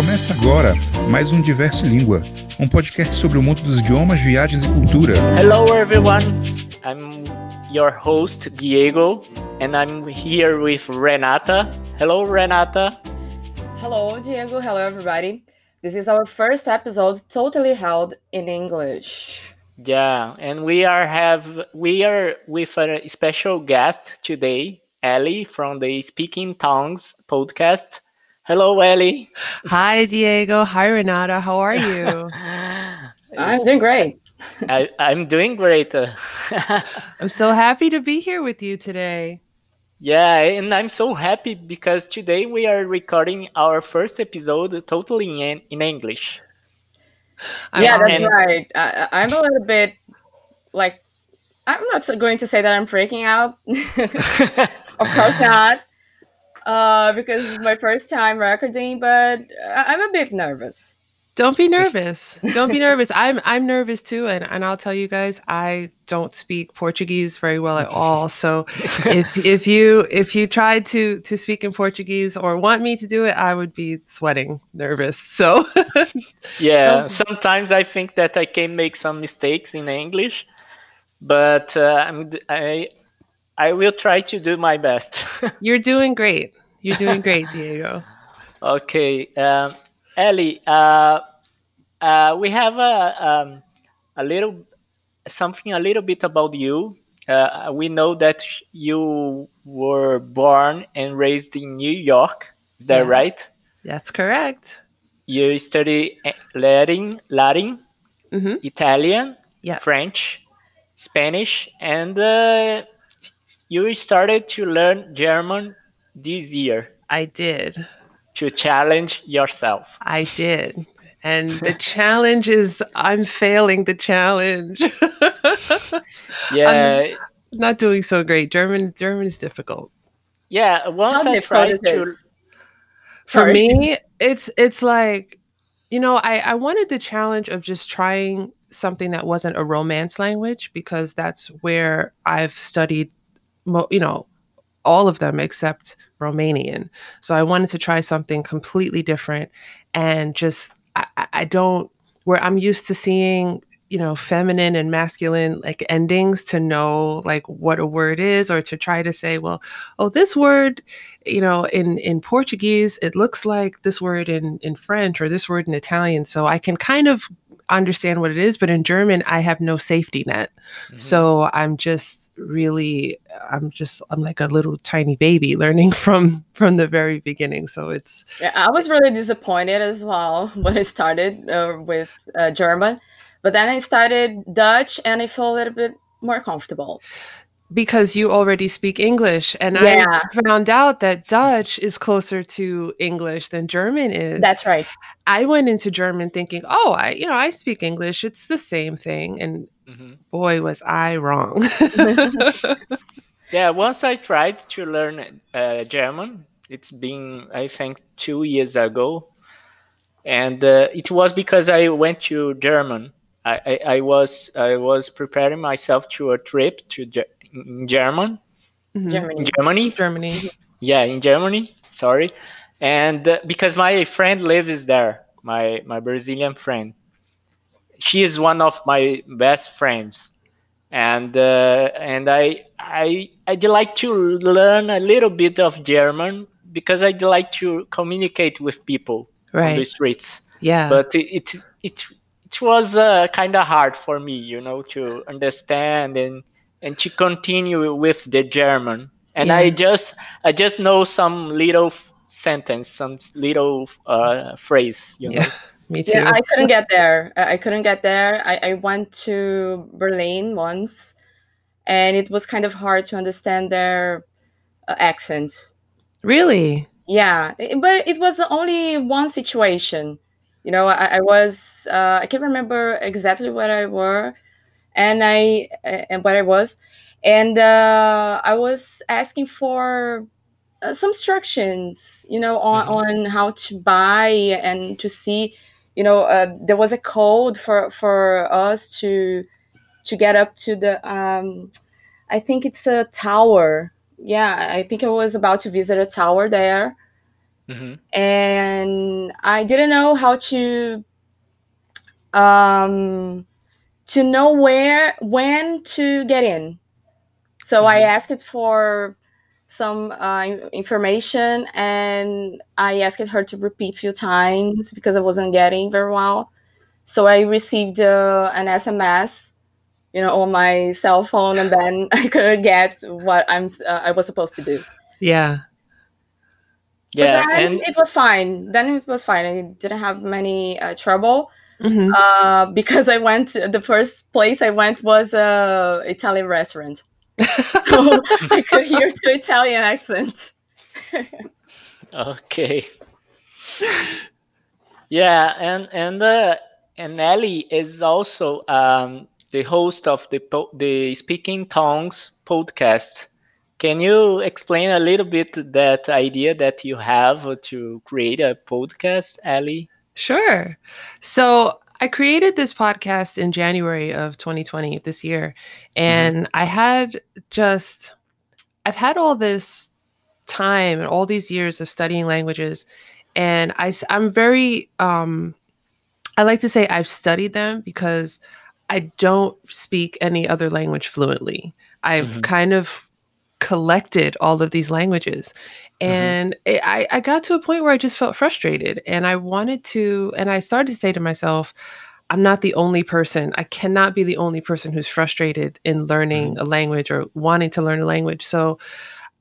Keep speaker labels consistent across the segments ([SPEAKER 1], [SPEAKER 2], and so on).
[SPEAKER 1] Começa agora mais um Diverso Língua, um podcast sobre o mundo dos idiomas, viagens e cultura.
[SPEAKER 2] Hello everyone, I'm your host Diego and I'm here with Renata. Hello Renata.
[SPEAKER 3] Hello Diego, hello everybody. This is our first episode totally held in English.
[SPEAKER 2] Yeah, and we are have we are with a special guest today, Ellie from the Speaking Tongues podcast. Hello, Ellie.
[SPEAKER 4] Hi, Diego. Hi, Renata. How are you?
[SPEAKER 3] I'm doing great.
[SPEAKER 2] I, I'm doing great.
[SPEAKER 4] I'm so happy to be here with you today.
[SPEAKER 2] Yeah, and I'm so happy because today we are recording our first episode totally in, in English.
[SPEAKER 3] yeah,
[SPEAKER 4] I'm-
[SPEAKER 3] that's
[SPEAKER 2] and-
[SPEAKER 3] right. I, I'm a little bit like, I'm not going to say that I'm freaking out. of course not. Uh, because it's my first time recording, but I- I'm a bit nervous.
[SPEAKER 4] Don't be nervous. Don't be nervous. I'm I'm nervous too, and, and I'll tell you guys, I don't speak Portuguese very well at all. So if if you if you tried to to speak in Portuguese or want me to do it, I would be sweating, nervous. So
[SPEAKER 2] Yeah, sometimes I think that I can make some mistakes in English, but uh, I'm d- I I will try to do my best.
[SPEAKER 4] you're doing great. You're doing great, Diego.
[SPEAKER 2] okay, um, Ellie, uh, uh, we have a um, a little something a little bit about you. Uh, we know that you were born and raised in New York. Is that
[SPEAKER 4] Yeah.
[SPEAKER 2] right?
[SPEAKER 4] That's correct.
[SPEAKER 2] You study eh, Latin, Latin,
[SPEAKER 4] hmm
[SPEAKER 2] Italian,
[SPEAKER 4] Yeah.
[SPEAKER 2] French, Spanish, and uh, you started to learn German this year
[SPEAKER 4] I did.
[SPEAKER 2] to challenge yourself.
[SPEAKER 4] I did. And the challenge is I'm failing the challenge.
[SPEAKER 2] Yeah,
[SPEAKER 4] Not doing so great. German German is difficult.
[SPEAKER 2] yeah. Once
[SPEAKER 3] How
[SPEAKER 2] I
[SPEAKER 3] difficult
[SPEAKER 2] tried to.
[SPEAKER 4] For
[SPEAKER 3] Sorry.
[SPEAKER 4] me, it's it's like you know, I I wanted the challenge of just trying something that wasn't a romance language because that's where I've studied mo- you know, all of them except Romanian. So I wanted to try something completely different and just I, I- I don't where I'm used to seeing you know feminine and masculine like endings to know like what a word is or to try to say well oh this word you know in in portuguese it looks like this word in in french or this word in italian. So i can kind of understand what it is but in german i have no safety net.
[SPEAKER 2] Mhm.
[SPEAKER 4] so i'm just really i'm just i'm like a little tiny baby learning from from the very beginning. So it's
[SPEAKER 3] Yeah, I was really disappointed as well when I started uh, with uh, German, but then I started Dutch and I feel a little bit more comfortable.
[SPEAKER 4] because you already speak english and
[SPEAKER 3] Yeah.
[SPEAKER 4] i found out that dutch is closer to english than german is
[SPEAKER 3] That's right.
[SPEAKER 4] i went into german thinking oh i you know i speak english it's the same thing and
[SPEAKER 2] Mhm.
[SPEAKER 4] boy was i wrong
[SPEAKER 2] Yeah, once I tried to learn uh, German. It's been, I think, two years ago, and uh, it was because I went to German. I, I, I was I was preparing myself to a trip to Ge- in German,
[SPEAKER 4] Mhm.
[SPEAKER 3] Germany.
[SPEAKER 2] Germany.
[SPEAKER 4] germany
[SPEAKER 2] Yeah, in Germany. Sorry, and uh, because my friend lives there, my my Brazilian friend, she is one of my best friends, and uh, and I I I'd like to learn a little bit of German because I'd like to communicate with people on the streets.
[SPEAKER 4] yeah
[SPEAKER 2] But it it it, it was uh, kind of hard for me, you know, to understand and and to continue with the German. And I just I just know some little f- sentence, some little uh, phrase, you know.
[SPEAKER 4] yeah me too
[SPEAKER 3] Yeah, I couldn't get there. I I couldn't get there. I, I went to Berlin once, and it was kind of hard to understand their uh, accent.
[SPEAKER 4] really
[SPEAKER 3] Yeah, but it was only one situation. You know, I, I was uh, I can't remember exactly what I were, and I and what I was, and uh, I was asking for uh, some instructions. You know, on
[SPEAKER 2] Mhm.
[SPEAKER 3] on how to buy and to see. You know, uh, there was a code for for us to to get up to the. Um, I think it's a tower. Yeah, I think I was about to visit a tower there
[SPEAKER 2] hmm
[SPEAKER 3] and I didn't know how to um, to know where when to get in. So I
[SPEAKER 2] Mhm.
[SPEAKER 3] asked for some uh, information, and I asked her to repeat a few times because I wasn't getting very well. So I received uh, an SMS, you know, on my cell phone, and then I couldn't get what I'm uh, I was supposed to do.
[SPEAKER 4] Yeah.
[SPEAKER 2] Yeah,
[SPEAKER 3] but then
[SPEAKER 2] and
[SPEAKER 3] it was fine. Then it was fine. I didn't have many uh, trouble
[SPEAKER 4] hmm
[SPEAKER 3] uh, because I went. To, the first place I went was a Italian restaurant, so I could hear the Italian accent.
[SPEAKER 2] okay. Yeah, and and uh, and Ellie is also um, the host of the po- the Speaking Tongues podcast. Can you explain a little bit that idea that you have to create a podcast, Ali?
[SPEAKER 4] Sure. So I created this podcast in January of 2020 this year. And I had just, I've had all this time and all these years of studying languages. And I, I'm very, um, I like to say I've studied them because I don't speak any other language fluently. I've
[SPEAKER 2] Mhm.
[SPEAKER 4] kind of collected all of these languages. And it, I, I got to a point where I just felt frustrated and I wanted to, and I started to say to myself, I'm not the only person. I cannot be the only person who's frustrated in learning a language or wanting to learn a language. So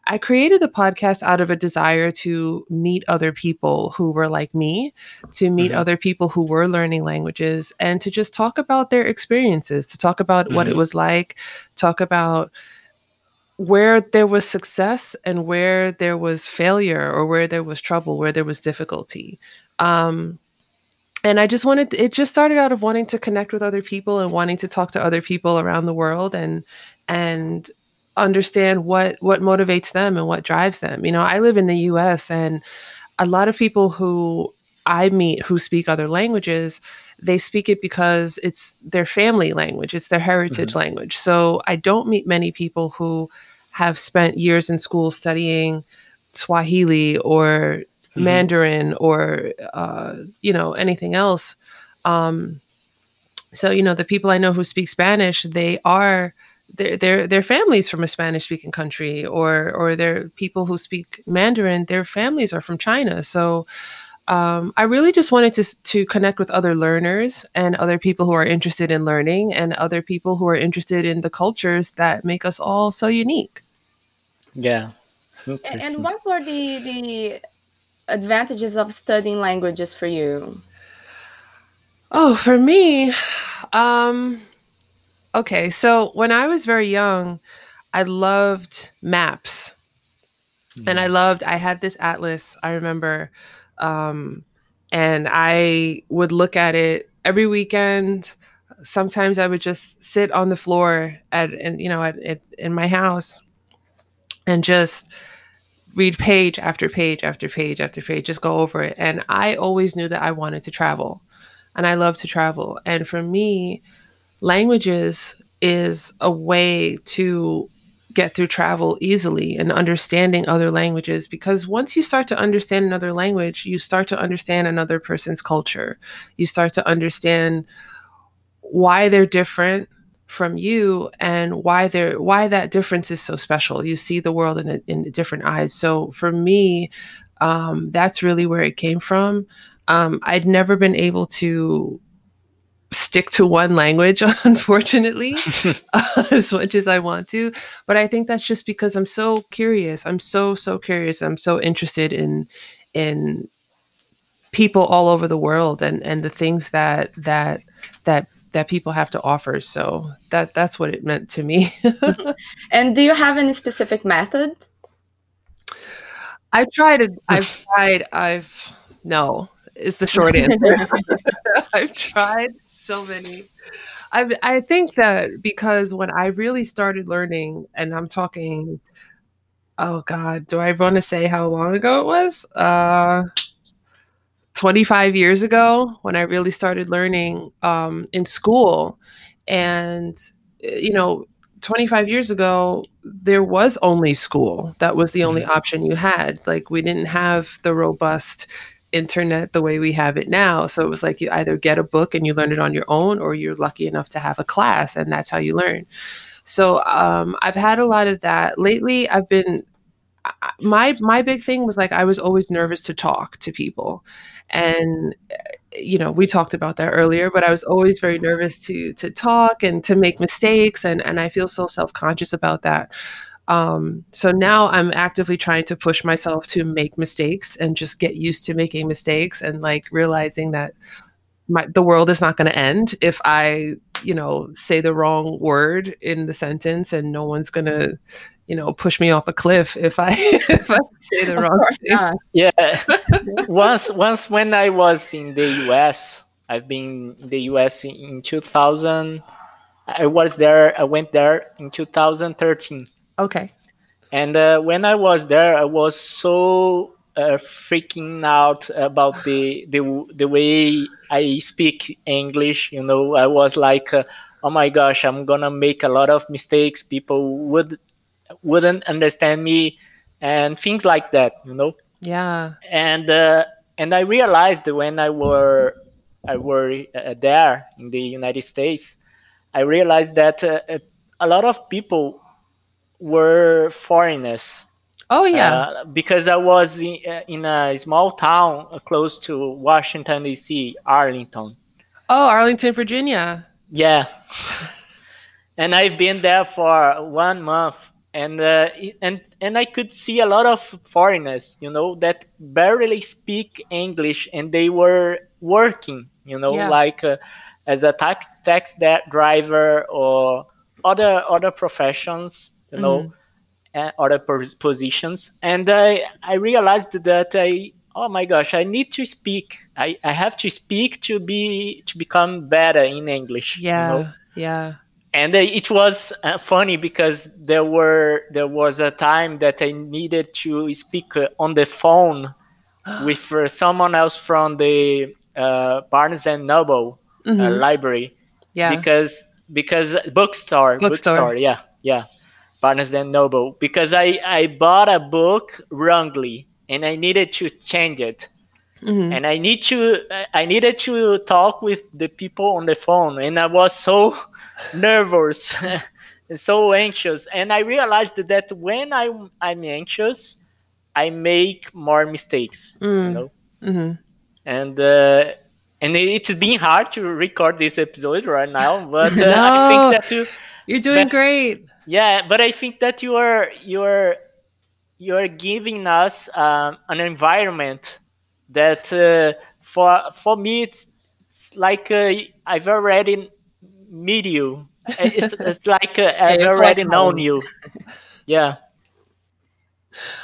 [SPEAKER 4] I created the podcast out of a desire to meet other people who were like me, to meet
[SPEAKER 2] Mhm.
[SPEAKER 4] other people who were learning languages, and to just talk about their experiences, to talk about what it
[SPEAKER 2] Mhm.
[SPEAKER 4] was like, talk about where there was success and where there was failure or where there was trouble, where there was difficulty. Um, and I just wanted it just started out of wanting to connect with other people and wanting to talk to other people around the world and and understand what what motivates them and what drives them. You know, I live in the US and a lot of people who I meet who speak other languages, they speak it because it's their family language, it's their heritage language. So I don't meet many people who have spent years in school studying Swahili or
[SPEAKER 2] Mhm.
[SPEAKER 4] Mandarin or uh, you know anything else. Um, so you know the people I know who speak Spanish, they are their their their families from a Spanish speaking country, or or they're people who speak Mandarin. Their families are from China. So um, I really just wanted to to connect with other learners and other people who are interested in learning and other people who are interested in the cultures that make us all so unique.
[SPEAKER 2] Yeah.
[SPEAKER 3] A- And what were the the advantages of studying languages for you?
[SPEAKER 4] Oh, for me, um, okay. So when I was very young, I loved maps and I loved, I had this atlas, I remember, um, and I would look at it every weekend. Sometimes I would just sit on the floor at, and you know, at, at in my house and just read page after page after page after page, just go over it. And I always knew that I wanted to travel and I love to travel. And for me, languages is a way to get through travel easily and understanding other languages because once you start to understand another language, you start to understand another person's culture. You start to understand why they're different from you and why they're why that difference is so special. You see the world in a, in different eyes. So for me, um, that's really where it came from. Um, I'd never been able to stick to one language, unfortunately, as much as I want to. But I think that's just because I'm so curious. I'm so so curious. I'm so interested in in people all over the world and and the things that that that that people have to offer. So that that's what it meant to me. Mm-hmm.
[SPEAKER 3] And do you have any specific method?
[SPEAKER 4] I've tried it. I've tried. I've no. Is the short answer. I've tried so many. I I think that because when I really started learning, and I'm talking, oh God, do I want to say how long ago it was? Uh, 25 years ago when I really started learning um, in school, and uh, you know, 25 years ago, there was only school. That was the only
[SPEAKER 2] Mhm.
[SPEAKER 4] option you had. Like, we didn't have the robust internet the way we have it now. So it was like you either get a book and you learn it on your own, or you're lucky enough to have a class, and that's how you learn. So um, I've had a lot of that lately. I've been my my big thing was like I was always nervous to talk to people, and uh, you know we talked about that earlier. But I was always very nervous to to talk and to make mistakes, and and I feel so self conscious about that. Um, so now I'm actively trying to push myself to make mistakes and just get used to making mistakes and like realizing that my the world is not going to end if I, you know, say the wrong word in the sentence and no one's going to, you know, push me off a cliff if I if I say the
[SPEAKER 3] Of
[SPEAKER 4] wrong
[SPEAKER 3] course
[SPEAKER 4] thing.
[SPEAKER 3] not.
[SPEAKER 2] Yeah. once once when I was in the US, I've been in the US in, in 2000. I was there. I went there in 2013.
[SPEAKER 4] Okay.
[SPEAKER 2] And uh, when I was there, I was so uh, freaking out about the, the the way I speak English. You know, I was like, uh, "Oh my gosh, I'm gonna make a lot of mistakes. People would wouldn't understand me, and things like that." You know,
[SPEAKER 4] Yeah.
[SPEAKER 2] and uh, and I realized when I were I were uh, there in the United States, I realized that uh, a lot of people were foreigners
[SPEAKER 4] Oh yeah.
[SPEAKER 2] uh, because I was in, uh, in a small town uh, close to Washington D.C., Arlington.
[SPEAKER 4] oh, Arlington, Virginia.
[SPEAKER 2] Yeah, and I've been there for one month, and uh, and and I could see a lot of foreigners, you know, that barely speak English, and they were working, you know,
[SPEAKER 4] Yeah.
[SPEAKER 2] like uh, as a tax tax driver or other other professions, you know, uh, other pos- positions, and I I realized that I oh my gosh I need to speak I, I have to speak to be to become better in English. you
[SPEAKER 4] Yeah.
[SPEAKER 2] know?
[SPEAKER 4] Yeah.
[SPEAKER 2] and uh, it was uh, funny because there were there was a time that I needed to speak uh, on the phone with uh, someone else from the uh, Barnes and Noble uh,
[SPEAKER 4] Mhm.
[SPEAKER 2] library
[SPEAKER 4] Yeah.
[SPEAKER 2] because because bookstore
[SPEAKER 4] Bookstore.
[SPEAKER 2] yeah yeah Barnes and Noble because I I bought a book wrongly and I needed to change it
[SPEAKER 4] Mhm.
[SPEAKER 2] and I need to I needed to talk with the people on the phone and I was so nervous and so anxious and I realized that when I I'm anxious I make more mistakes you
[SPEAKER 4] Mm-hmm.
[SPEAKER 2] and uh, and it- it's been hard to record this episode right now but uh, I think that you
[SPEAKER 4] You're doing
[SPEAKER 2] But-
[SPEAKER 4] great.
[SPEAKER 2] Yeah but I think that you are you are you are giving us um, an environment that uh, for for me it's, it's like uh, I've already meet you. It's, it's like uh, I've
[SPEAKER 3] you're
[SPEAKER 2] already
[SPEAKER 3] quite
[SPEAKER 2] known
[SPEAKER 3] home.
[SPEAKER 2] you. Yeah.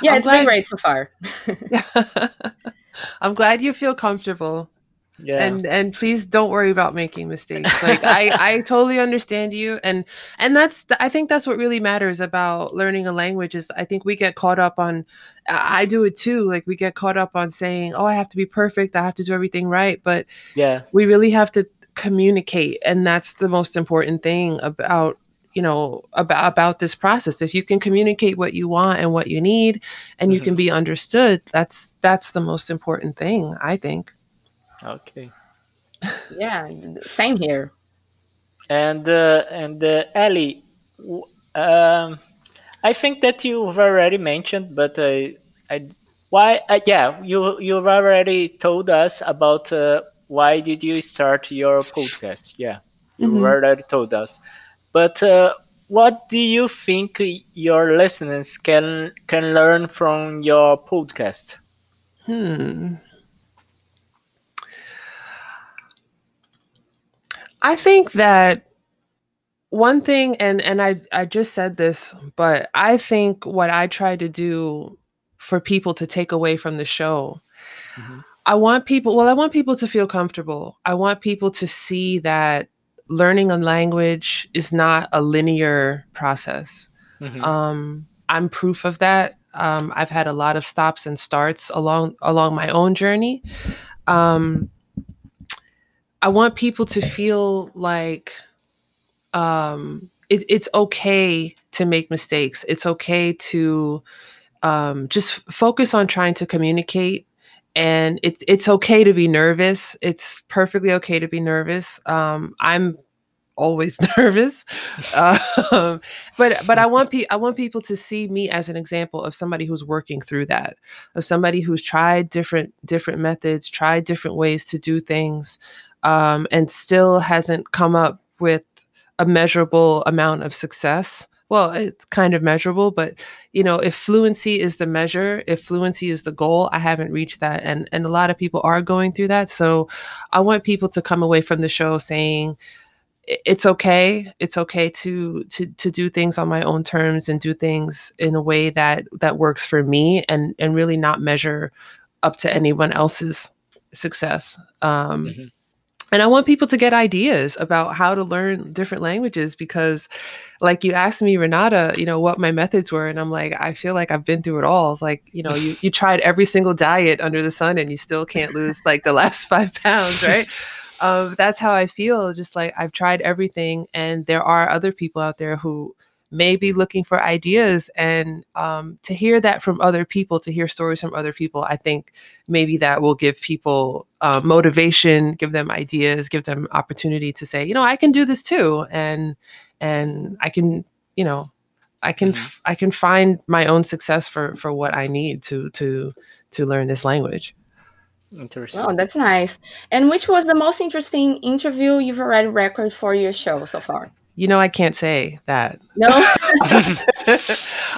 [SPEAKER 3] Yeah,
[SPEAKER 4] I'm
[SPEAKER 3] it's
[SPEAKER 4] glad-
[SPEAKER 3] been great so far.
[SPEAKER 4] I'm glad you feel comfortable.
[SPEAKER 2] Yeah.
[SPEAKER 4] and and please don't worry about making mistakes. Like i i totally understand you. And and that's the, i think that's what really matters about learning a language is i think we get caught up on i do it too. Like we get caught up on saying oh i have to be perfect. I have to do everything right. But
[SPEAKER 2] yeah.
[SPEAKER 4] we really have to communicate. And that's the most important thing about you know about about this process. If you can communicate what you want and what you need and you
[SPEAKER 2] Mhm.
[SPEAKER 4] can be understood that's that's the most important thing i think
[SPEAKER 2] Okay.
[SPEAKER 3] Yeah, same here.
[SPEAKER 2] And uh, and uh, Ellie, um, I think that you've already mentioned, but I, I, why? Uh, yeah, you you've already told us about uh, why did you start your podcast? Yeah, you
[SPEAKER 4] Mhm.
[SPEAKER 2] already told us. But uh, what do you think your listeners can can learn from your podcast?
[SPEAKER 4] Hmm. I think that one thing and and I I just said this, but I think what I try to do for people to take away from the show
[SPEAKER 2] Mhm.
[SPEAKER 4] I want people well I want people to feel comfortable. I want people to see that learning a language is not a linear process.
[SPEAKER 2] Mhm.
[SPEAKER 4] Um, I'm proof of that. Um, I've had a lot of stops and starts along along my own journey. Um, I want people to feel like um, it, it's okay to make mistakes. It's okay to um, just focus on trying to communicate. And it's it's okay to be nervous. It's perfectly okay to be nervous. Um, I'm always nervous, um, but but I want pe- I want people to see me as an example of somebody who's working through that, of somebody who's tried different different methods, tried different ways to do things, um, and still hasn't come up with a measurable amount of success. Well it's kind of measurable but you know if fluency is the measure if fluency is the goal i haven't reached that. And and a lot of people are going through that. So i want people to come away from the show saying it's okay. It's okay to to to do things on my own terms and do things in a way that that works for me and and really not measure up to anyone else's success. Um mm-hmm and I want people to get ideas about how to learn different languages because, like you asked me, Renata, you know, what my methods were. And I'm like, I feel like I've been through it all. It's like, you know, you, you tried every single diet under the sun and you still can't lose like the last five pounds, right? um, that's how I feel. Just like I've tried everything. And there are other people out there who, maybe looking for ideas and um, to hear that from other people to hear stories from other people i think maybe that will give people uh, motivation give them ideas give them opportunity to say you know i can do this too and and i can you know i can mm-hmm. i can find my own success for for what i need to to to learn this language
[SPEAKER 3] Interesting. Oh, that's nice. And which was the most interesting interview you've already recorded for your show so far?
[SPEAKER 4] You know, I can't say that.
[SPEAKER 3] No,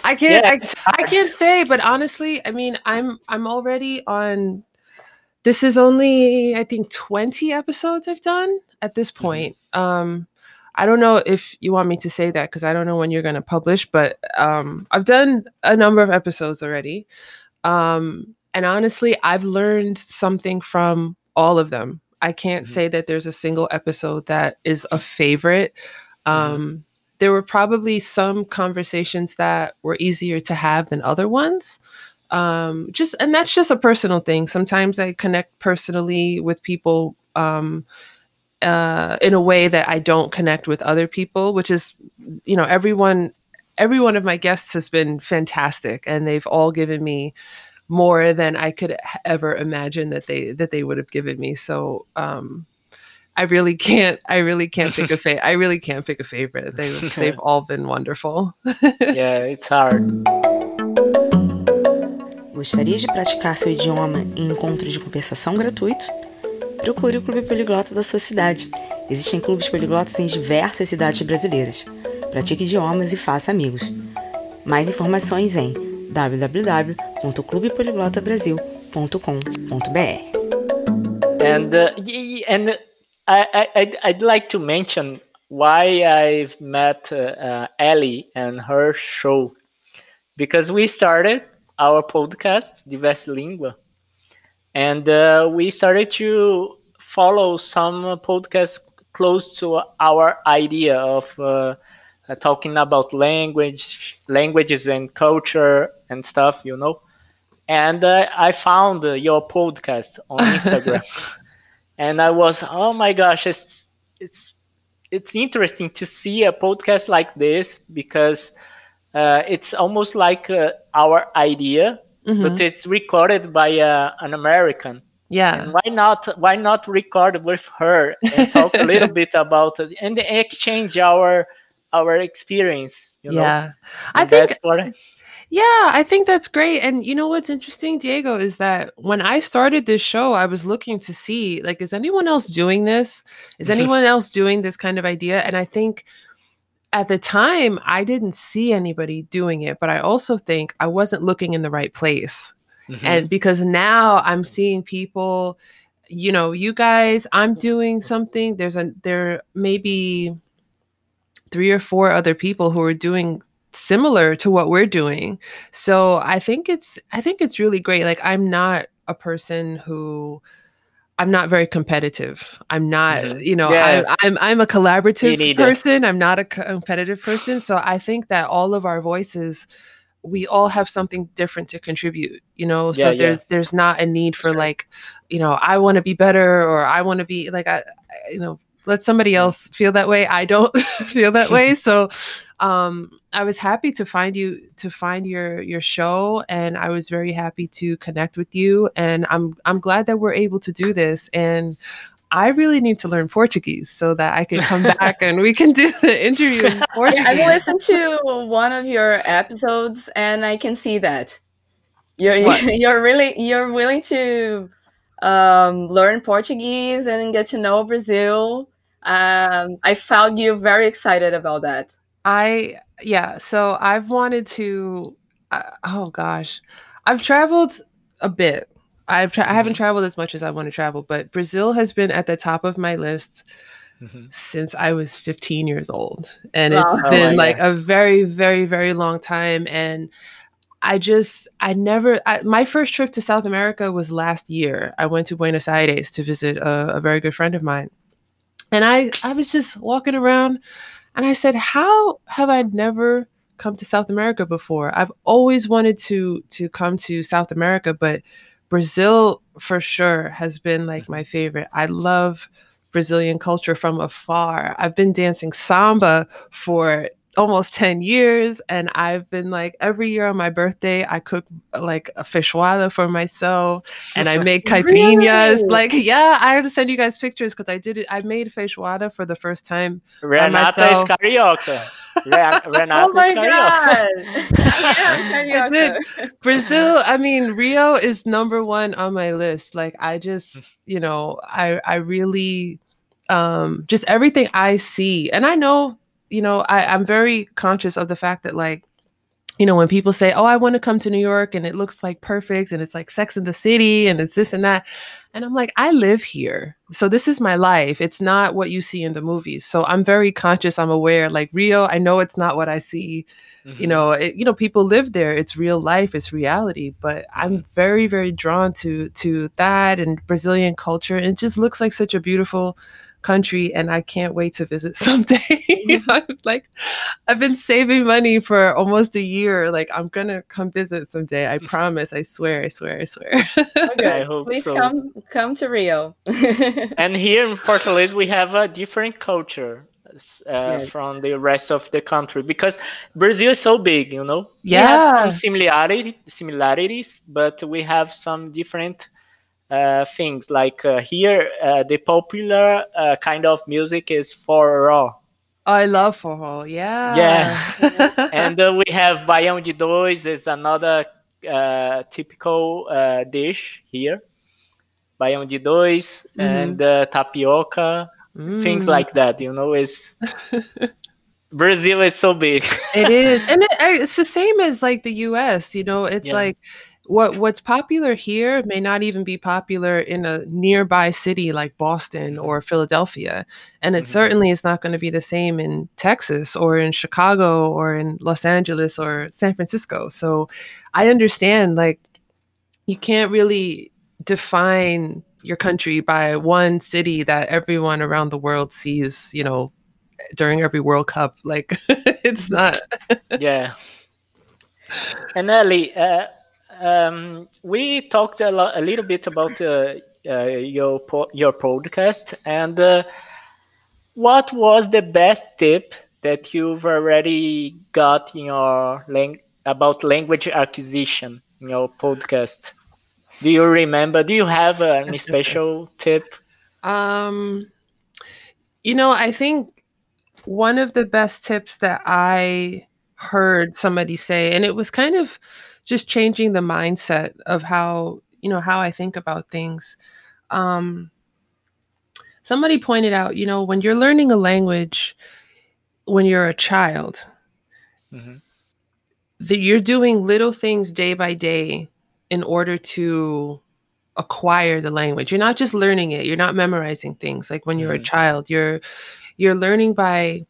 [SPEAKER 4] I can't. Yeah. I, I can't say. But honestly, I mean, I'm I'm already on. This is only I think 20 episodes I've done at this mm-hmm. point. Um, I don't know if you want me to say that because I don't know when you're going to publish, but um, I've done a number of episodes already. Um, and honestly, I've learned something from all of them. I can't mm-hmm. say that there's a single episode that is a favorite. Mm-hmm. Um, there were probably some conversations that were easier to have than other ones. Um, just and that's just a personal thing. Sometimes I connect personally with people um, uh, in a way that I don't connect with other people, which is, you know, everyone. Every one of my guests has been fantastic, and they've all given me more than I could ever imagine that they that they would have given me. So um, I really can't. I really can't pick a favorite. I really can't pick a favorite. They they've all been wonderful.
[SPEAKER 2] yeah, it's hard.
[SPEAKER 5] Gostaria de praticar seu idioma em encontro de conversação gratuito? Procure o Clube Poliglota da sua cidade. Existem clubes poliglotas em diversas cidades brasileiras. Pratique idiomas e faça amigos. Mais informações em www.clubepoliglotabrasil.com.br.
[SPEAKER 2] And uh, and I, I I'd like to mention why I've met uh, uh, Ellie and her show. Because we started our podcast Diverse Lingua. And uh, we started to follow some podcasts close to our idea of uh, uh, talking about language languages and culture and stuff you know? And uh, I found your podcast on Instagram and I was, oh my gosh, it's it's it's interesting to see a podcast like this because uh, it's almost like uh, our idea, mm-hmm. but it's recorded by uh, an American.
[SPEAKER 4] Yeah.
[SPEAKER 2] And why not? Why not record with her and talk a little bit about it and exchange our our experience? You know?
[SPEAKER 4] Yeah, I think. Yeah, I think that's great. And you know what's interesting, Diego, is that when I started this show, I was looking to see like, is anyone else doing this? Is anyone else doing this kind of idea? And I think at the time, I didn't see anybody doing it, but I also think I wasn't looking in the right place. Mm-hmm. And because now I'm seeing people, you know, you guys, I'm doing something. There's a, there maybe three or four other people who are doing similar to what we're doing. So I think it's I think it's really great. Like I'm not a person who I'm not very competitive. I'm not, mm-hmm. you know, yeah. I'm, I'm, I'm a collaborative person. It. I'm not a competitive person. So I think that all of our voices, we all have something different to contribute. You know, so yeah, there's yeah. there's not a need for like, you know, I want to be better or I want to be like I, you know, let somebody else feel that way. I don't feel that way. So um, I was happy to find you to find your your show, and I was very happy to connect with you. And I'm I'm glad that we're able to do this. And I really need to learn Portuguese so that I can come back and we can do the interview in Portuguese.
[SPEAKER 3] I listened to one of your episodes, and I can see that you're you're really you're willing to um, learn Portuguese and get to know Brazil. Um, I found you very excited about that.
[SPEAKER 4] I yeah, so I've wanted to. Uh, oh gosh, I've traveled a bit. I've tra- I haven't
[SPEAKER 2] Mm-hmm.
[SPEAKER 4] traveled as much as I want to travel, but Brazil has been at the top of my list
[SPEAKER 2] Mhm.
[SPEAKER 4] since I was 15 years old, and
[SPEAKER 3] Wow.
[SPEAKER 4] it's
[SPEAKER 2] Oh
[SPEAKER 4] been
[SPEAKER 2] my
[SPEAKER 4] like a very, very, very long time. And I just, I never. I, my first trip to South America was last year. I went to Buenos Aires to visit a, a very good friend of mine, and I, I was just walking around, and I said, "How have I never?" come to South America before. I've always wanted to to come to South America, but Brazil for sure has been like my favorite. I love Brazilian culture from afar. I've been dancing samba for almost 10 years and I've been like every year on my birthday I cook like a feijoada for myself and I make caipirinhas.
[SPEAKER 3] Really?
[SPEAKER 4] Like yeah, I have to send you guys pictures because I did it. I made feijoada for the first time.
[SPEAKER 2] Renata is
[SPEAKER 4] myself.
[SPEAKER 2] carioca. Re- Renata
[SPEAKER 3] oh my
[SPEAKER 2] carioca.
[SPEAKER 3] god!
[SPEAKER 4] I did. Brazil, I mean, Rio is number one on my list. Like I just, you know, I I really um just everything I see. And I know, you know, I, I'm very conscious of the fact that like, you know, when people say, Oh, I want to come to New York and it looks like perfect and it's like sex in the city and it's this and that. And I'm like, I live here. So this is my life. It's not what you see in the movies. So I'm very conscious, I'm aware, like Rio, I know it's not what I see
[SPEAKER 2] Mhm.
[SPEAKER 4] you know it, you know people live there it's real life it's reality but i'm very very drawn to to that and brazilian culture and it just looks like such a beautiful country and i can't wait to visit someday i'm like i've been saving money for almost a year like i'm gonna come visit someday i promise i swear i swear i swear Okay.
[SPEAKER 2] I hope
[SPEAKER 3] Please
[SPEAKER 2] so.
[SPEAKER 3] come come to Rio.
[SPEAKER 2] And here in Fortaleza, we have a different culture uh,
[SPEAKER 3] Yes.
[SPEAKER 2] from the rest of the country because Brazil is so big, you know. We have
[SPEAKER 4] Yeah.
[SPEAKER 2] some similarity, similarities, but we have some different things. Like uh, here, uh, the popular uh, kind of music is forró.
[SPEAKER 4] i love forró yeah
[SPEAKER 2] Yeah. and uh, we have baião de dois is another uh, typical uh, dish here. Baião de dois
[SPEAKER 4] Mhm.
[SPEAKER 2] and uh, tapioca, things
[SPEAKER 4] Mm.
[SPEAKER 2] like that. You know, is Brazil is so big.
[SPEAKER 4] it is and it, it's the same as like the us you know it's
[SPEAKER 2] Yeah.
[SPEAKER 4] like what what's popular here may not even be popular in a nearby city like boston or philadelphia and it
[SPEAKER 2] Mhm.
[SPEAKER 4] certainly is not going to be the same in texas or in chicago or in los angeles or san francisco so i understand like you can't really define your country by one city that everyone around the world sees you know during every world cup like it's not
[SPEAKER 2] yeah. And Ellie, uh, um, we talked a, lo- a little bit about uh, uh, your po- your podcast, and uh, what was the best tip that you've already got in your lang- about language acquisition in your podcast? Do you remember? Do you have uh, any special tip?
[SPEAKER 4] Um, you know, I think one of the best tips that I heard somebody say, and it was kind of just changing the mindset of how, you know, how I think about things. Um, somebody pointed out, you know, when you're learning a language, when you're a child,
[SPEAKER 2] Mhm.
[SPEAKER 4] that you're doing little things day by day in order to acquire the language. You're not just learning it. You're not memorizing things. Like when you're a
[SPEAKER 2] Mhm.
[SPEAKER 4] child, you're you're learning by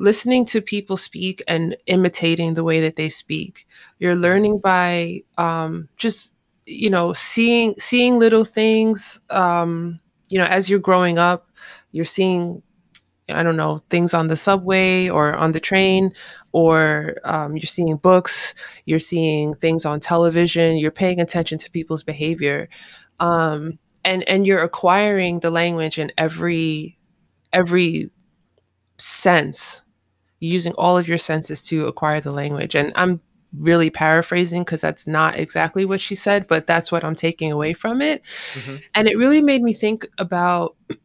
[SPEAKER 4] listening to people speak and imitating the way that they speak. You're learning by um, just you know seeing seeing little things. Um, you know, as you're growing up, you're seeing I don't know things on the subway or on the train, or um, you're seeing books. You're seeing things on television. You're paying attention to people's behavior, um, and and you're acquiring the language in every every sense using all of your senses to acquire the language. And i'm really paraphrasing because that's not exactly what she said but that's what i'm taking away from it.
[SPEAKER 2] Mhm.
[SPEAKER 4] and it really made me think about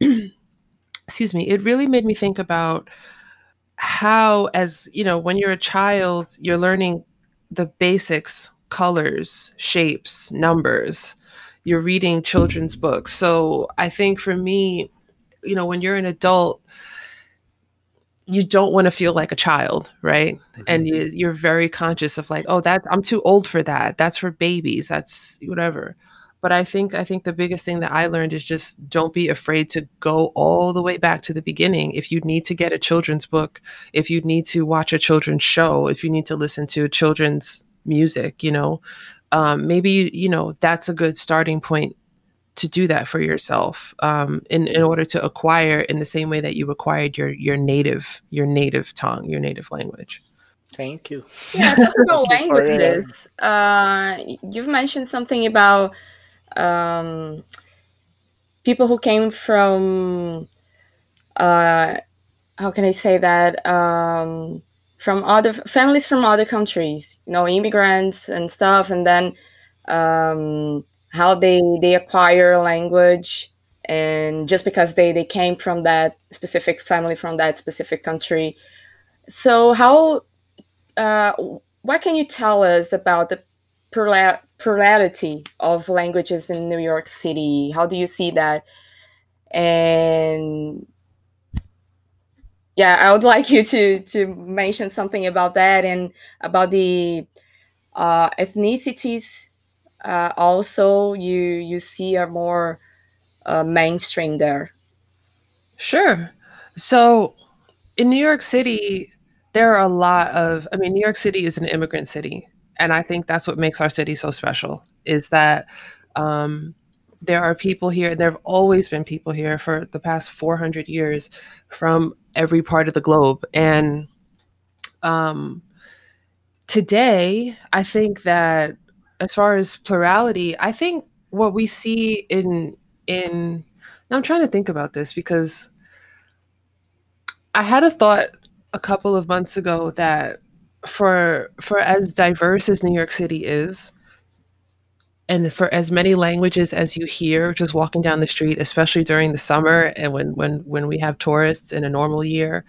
[SPEAKER 4] excuse me it really made me think about how as you know when you're a child you're learning the basics colors shapes numbers. You're reading children's books. So i think for me you know when you're an adult you don't want to feel like a child right? And you, you're very conscious of like oh that i'm too old for that. That's for babies. That's whatever. But i think i think the biggest thing that i learned is just don't be afraid to go all the way back to the beginning. If you need to get a children's book if you need to watch a children's show if you need to listen to children's music you know um, maybe you know that's a good starting point to do that for yourself um, in, in order to acquire in the same way that you acquired your your native your native tongue your native language
[SPEAKER 2] Thank you.
[SPEAKER 3] Yeah, talking about
[SPEAKER 2] you for,
[SPEAKER 3] languages, uh, you've mentioned something about um, people who came from, uh, how can I say that? Um, from other families from other countries, you know, immigrants and stuff, and then um, how they they acquire language, and just because they they came from that specific family from that specific country. So how uh, what can you tell us about the plura- plurality of languages in New York City? How do you see that? And yeah, I would like you to to mention something about that and about the uh, ethnicities. Uh, also, you you see are more uh, mainstream there.
[SPEAKER 4] Sure. So in New York City, there are a lot of, I mean, New York City is an immigrant city. And I think that's what makes our city so special is that um, there are people here, and there have always been people here for the past 400 years from every part of the globe. And um, today, I think that as far as plurality, I think what we see in, in, I'm trying to think about this because I had a thought a couple of months ago that for for as diverse as New York City is, and for as many languages as you hear just walking down the street, especially during the summer and when when when we have tourists in a normal year,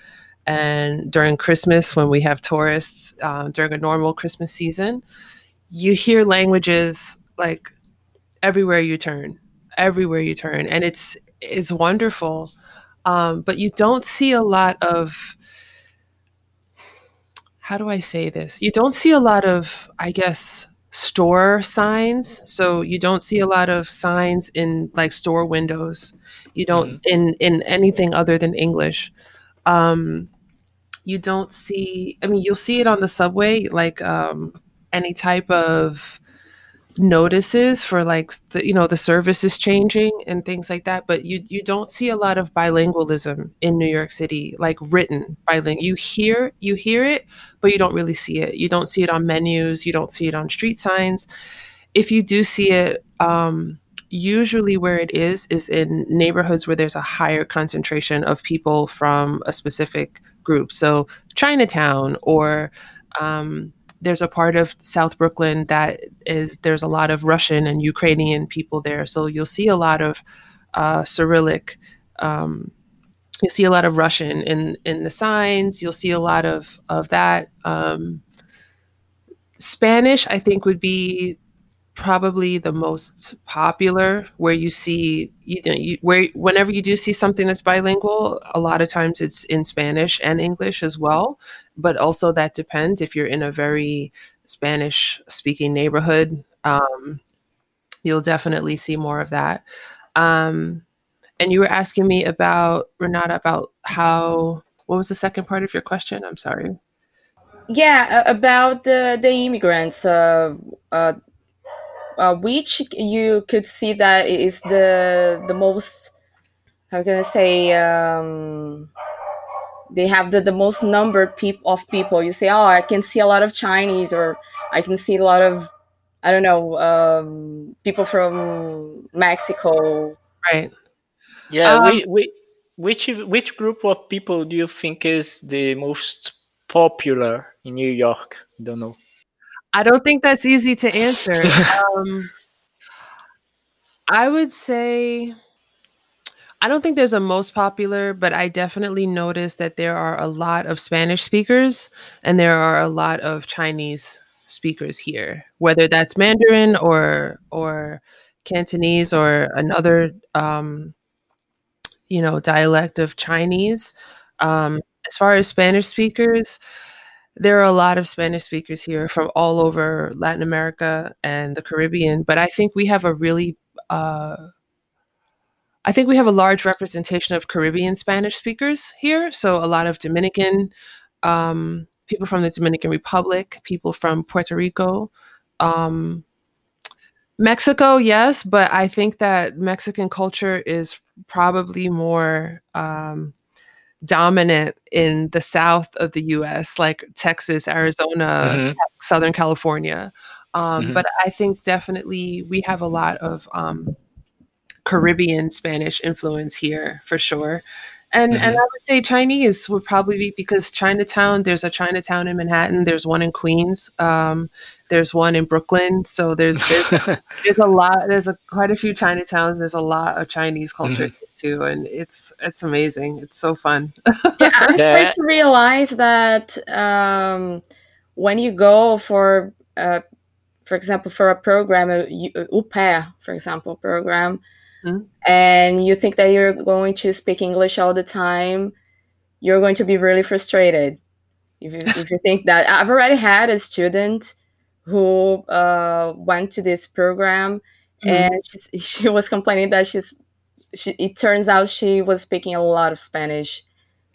[SPEAKER 4] and during Christmas when we have tourists uh, during a normal Christmas season, you hear languages like everywhere you turn, everywhere you turn, and it's it's wonderful. Um, but you don't see a lot of how do I say this? You don't see a lot of, I guess, store signs. So you don't see a lot of signs in like store windows. You don't in in anything other than English. Um, you don't see. I mean, you'll see it on the subway, like um, any type of notices for like the you know the service is changing and things like that but you you don't see a lot of bilingualism in New York City like written bilingual you hear you hear it but you don't really see it. You don't see it on menus. You don't see it on street signs. If you do see it um usually where it is is in neighborhoods where there's a higher concentration of people from a specific group. So Chinatown or um there's a part of South Brooklyn that is there's a lot of Russian and Ukrainian people there, so you'll see a lot of uh, Cyrillic. Um, you'll see a lot of Russian in in the signs. You'll see a lot of of that. Um, Spanish, I think, would be probably the most popular where you see you know you, where whenever you do see something that's bilingual a lot of times it's in spanish and english as well but also that depends if you're in a very spanish speaking neighborhood um, you'll definitely see more of that um, and you were asking me about renata about how what was the second part of your question i'm sorry
[SPEAKER 3] Yeah, about the the immigrants. Uh, uh, uh, which you could see that is the the most how can I say um, they have the, the most number peop- of people. You say, oh, I can see a lot of Chinese, or I can see a lot of I don't know um, people from Mexico.
[SPEAKER 4] right
[SPEAKER 2] Yeah,
[SPEAKER 4] Um,
[SPEAKER 2] we we which which group of people do you think is the most popular in New York? Don't know.
[SPEAKER 4] I don't think that's easy to answer. um, I would say I don't think there's a most popular, but I definitely noticed that there are a lot of Spanish speakers and there are a lot of Chinese speakers here, whether that's Mandarin or or Cantonese or another um, you know dialect of Chinese. Um, as far as Spanish speakers, there are a lot of Spanish speakers here from all over Latin America and the Caribbean, but I think we have a really uh, I think we have a large representation of Caribbean Spanish speakers here. So a lot of Dominican, um, people from the Dominican Republic, people from Puerto Rico, um, Mexico, yes, but I think that Mexican culture is probably more um, dominant in the south of the U.S., like Texas, Arizona,
[SPEAKER 2] Mhm.
[SPEAKER 4] Southern California. Um,
[SPEAKER 2] Mhm.
[SPEAKER 4] But I think definitely we have a lot of um, Caribbean Spanish influence here for sure. And and
[SPEAKER 2] Mhm.
[SPEAKER 4] I would say Chinese would probably be because Chinatown, there's a Chinatown in Manhattan, there's one in Queens, um, there's one in Brooklyn. So there's there's, there's a lot there's a quite a few Chinatowns, there's a lot of Chinese culture here too. And it's it's amazing. It's so fun.
[SPEAKER 3] yeah, I'm starting to realize that um, when you go for, uh, for example, for a program, a U- a au pair, for example, program,
[SPEAKER 4] Mhm.
[SPEAKER 3] and you think that you're going to speak English all the time, you're going to be really frustrated. If you, if you think that, I've already had a student who uh, went to this program
[SPEAKER 4] Mhm.
[SPEAKER 3] and she's, she was complaining that she's she, it turns out she was speaking a lot of Spanish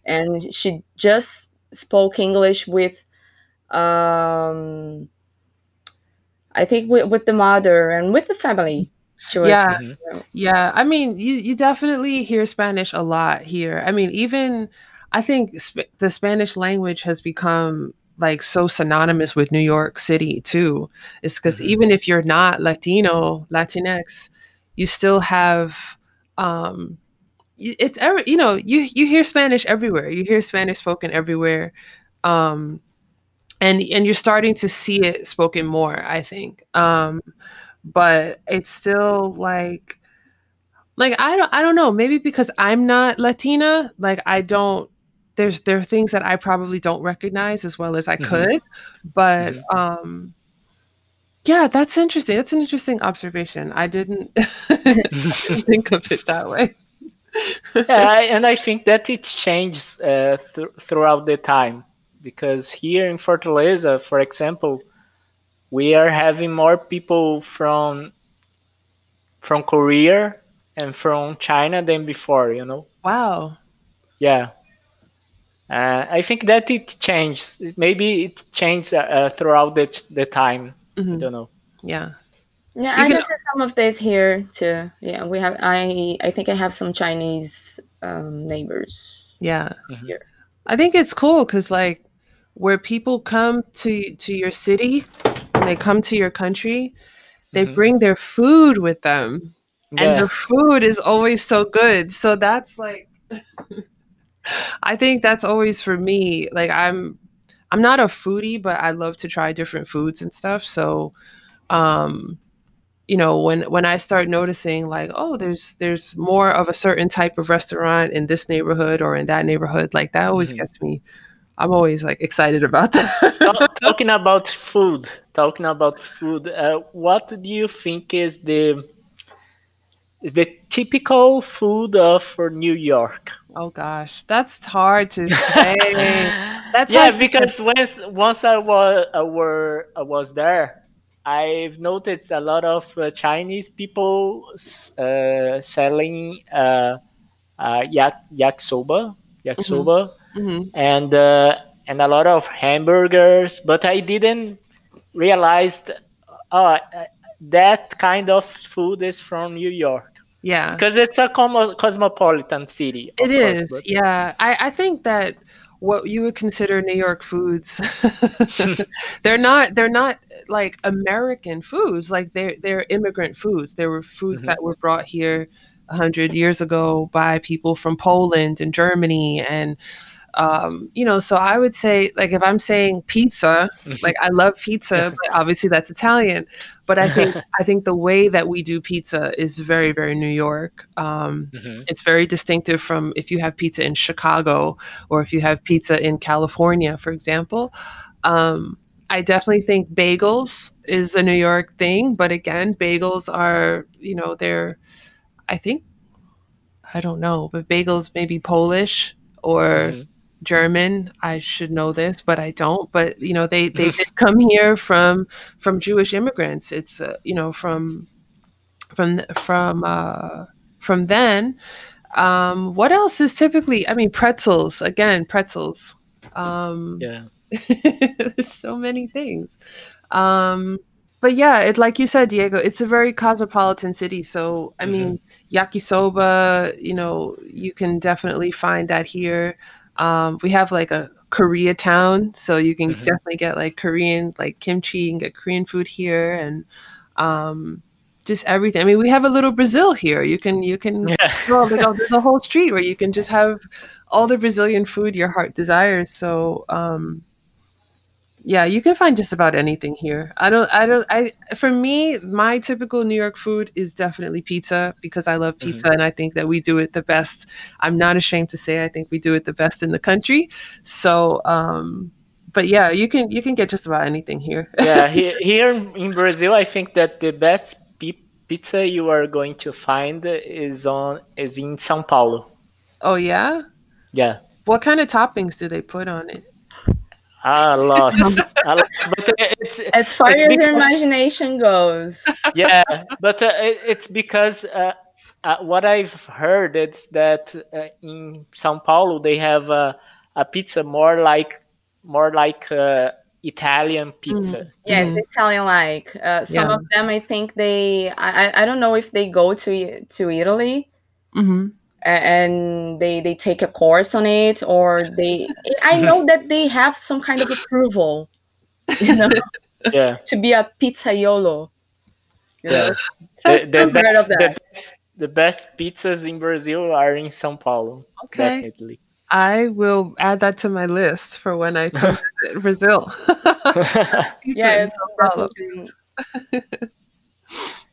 [SPEAKER 3] and she just spoke English with um I think with, with the mother and with the family. Was
[SPEAKER 4] Yeah.
[SPEAKER 2] Mhm.
[SPEAKER 4] Yeah, I mean, you you definitely hear Spanish a lot here. I mean, even I think sp- the Spanish language has become like so synonymous with New York City too. It's because
[SPEAKER 2] Mhm.
[SPEAKER 4] even if you're not Latino, Latinx, you still have um it's every you know you you hear Spanish everywhere. You hear Spanish spoken everywhere. Um and and you're starting to see it spoken more, I think. Um but it's still like like I don't I don't know, maybe because I'm not Latina, like I don't there's there are things that I probably don't recognize as well as I
[SPEAKER 2] Mhm.
[SPEAKER 4] could. But
[SPEAKER 2] Mhm.
[SPEAKER 4] um yeah, that's interesting. That's an interesting observation. I didn't, I didn't think of it that way.
[SPEAKER 2] yeah, I, and I think that it changes uh, th- throughout the time because here in Fortaleza, for example, we are having more people from from Korea and from China than before. You know,
[SPEAKER 4] Wow.
[SPEAKER 2] yeah. Uh, I think that it changed. Maybe it changed uh, uh, throughout the the time. I
[SPEAKER 4] Mhm.
[SPEAKER 2] don't know.
[SPEAKER 4] Yeah.
[SPEAKER 3] Yeah,
[SPEAKER 4] You
[SPEAKER 3] I
[SPEAKER 4] can-
[SPEAKER 3] can see some of this here too. Yeah, we have. I I think I have some Chinese um, neighbors
[SPEAKER 4] Yeah.
[SPEAKER 2] Mhm.
[SPEAKER 3] here.
[SPEAKER 4] I think it's cool because like where people come to to your city and they come to your country, they
[SPEAKER 2] Mhm.
[SPEAKER 4] bring their food with them. and the food is always so good. So that's like I think that's always for me. Like I'm I'm not a foodie, but I love to try different foods and stuff. So um you know, when when I start noticing like, oh, there's there's more of a certain type of restaurant in this neighborhood or in that neighborhood, like that always
[SPEAKER 2] Mhm.
[SPEAKER 4] gets me I'm always like excited about that.
[SPEAKER 2] Talking about food talking about food uh, what do you think is the is the typical food of new york
[SPEAKER 4] oh gosh, that's hard to say. That's
[SPEAKER 2] yeah because once once i was I were i was there i've noticed a lot of uh, chinese people uh, selling uh, uh, yak yakisoba yakisoba
[SPEAKER 4] Mhm.
[SPEAKER 2] and uh, and a lot of hamburgers, but I didn't realize oh, uh, that kind of food is from New York
[SPEAKER 4] Yeah.
[SPEAKER 2] because it's a como- cosmopolitan city.
[SPEAKER 4] It is.
[SPEAKER 2] Course,
[SPEAKER 4] yeah. I, I think that what you would consider New York foods, they're not they're not like American foods. Like they're they're immigrant foods. There were foods
[SPEAKER 2] Mhm.
[SPEAKER 4] that were brought here 100 years ago by people from Poland and Germany and um, you know, so I would say, like, if I'm saying pizza, like I love pizza, but obviously that's Italian. But I think I think the way that we do pizza is very, very New York. Um,
[SPEAKER 2] Mhm.
[SPEAKER 4] It's very distinctive from if you have pizza in Chicago or if you have pizza in California, for example. Um, I definitely think bagels is a New York thing, but again, bagels are, you know, they're, I think, I don't know, but bagels may be Polish or
[SPEAKER 2] Mhm.
[SPEAKER 4] German. I should know this, but I don't. But you know, they they did come here from from Jewish immigrants. It's uh, you know from from from uh, from then. Um, what else is typically? I mean, pretzels again, pretzels. Um,
[SPEAKER 2] Yeah.
[SPEAKER 4] There's so many things. Um, but yeah, it like you said, Diego, it's a very cosmopolitan city. So I mean, yakisoba, you know, you can definitely find that here. Um, we have like a Koreatown, so you can
[SPEAKER 2] Mhm.
[SPEAKER 4] definitely get like Korean, like kimchi, and get Korean food here, and um, just everything. I mean, we have a little Brazil here. You can you can
[SPEAKER 2] Yeah.
[SPEAKER 4] well, like, oh, there's a whole street where you can just have all the Brazilian food your heart desires. So, um, yeah, you can find just about anything here. I don't, I don't, I, for me, my typical New York food is definitely pizza because I love pizza and I think that we do it the best. I'm not ashamed to say I think we do it the best in the country. So, um, but yeah, you can, you can get just about anything here.
[SPEAKER 2] yeah, here, here in Brazil, I think that the best pizza you are going to find is on is in São Paulo.
[SPEAKER 4] oh yeah.
[SPEAKER 2] Yeah,
[SPEAKER 4] What kind of toppings do they put on it?
[SPEAKER 2] A lot. a lot. But uh, it's
[SPEAKER 3] As far
[SPEAKER 2] it's
[SPEAKER 3] as your imagination goes.
[SPEAKER 2] yeah, but uh, it, it's because uh, uh, what I've heard is that uh, in São Paulo they have a, a pizza more like more like uh, Italian pizza.
[SPEAKER 3] Yeah, it's
[SPEAKER 4] Mhm.
[SPEAKER 3] Italian like. Uh, some
[SPEAKER 4] Yeah.
[SPEAKER 3] of them, I think they. I, I- I don't know if they go to to Italy
[SPEAKER 4] Mm-hmm.
[SPEAKER 3] A- and they they take a course on it or they. I know that they have some kind of approval, you know,
[SPEAKER 2] Yeah,
[SPEAKER 3] to be a pizzaiolo.
[SPEAKER 2] yeah. The, the, best,
[SPEAKER 3] of
[SPEAKER 2] the, best, the best pizzas in Brazil are in São Paulo.
[SPEAKER 4] Okay.
[SPEAKER 2] Definitely.
[SPEAKER 4] I will add that to my list for when I come visit Brazil.
[SPEAKER 3] Yeah,
[SPEAKER 4] in
[SPEAKER 3] it's
[SPEAKER 4] São Paulo.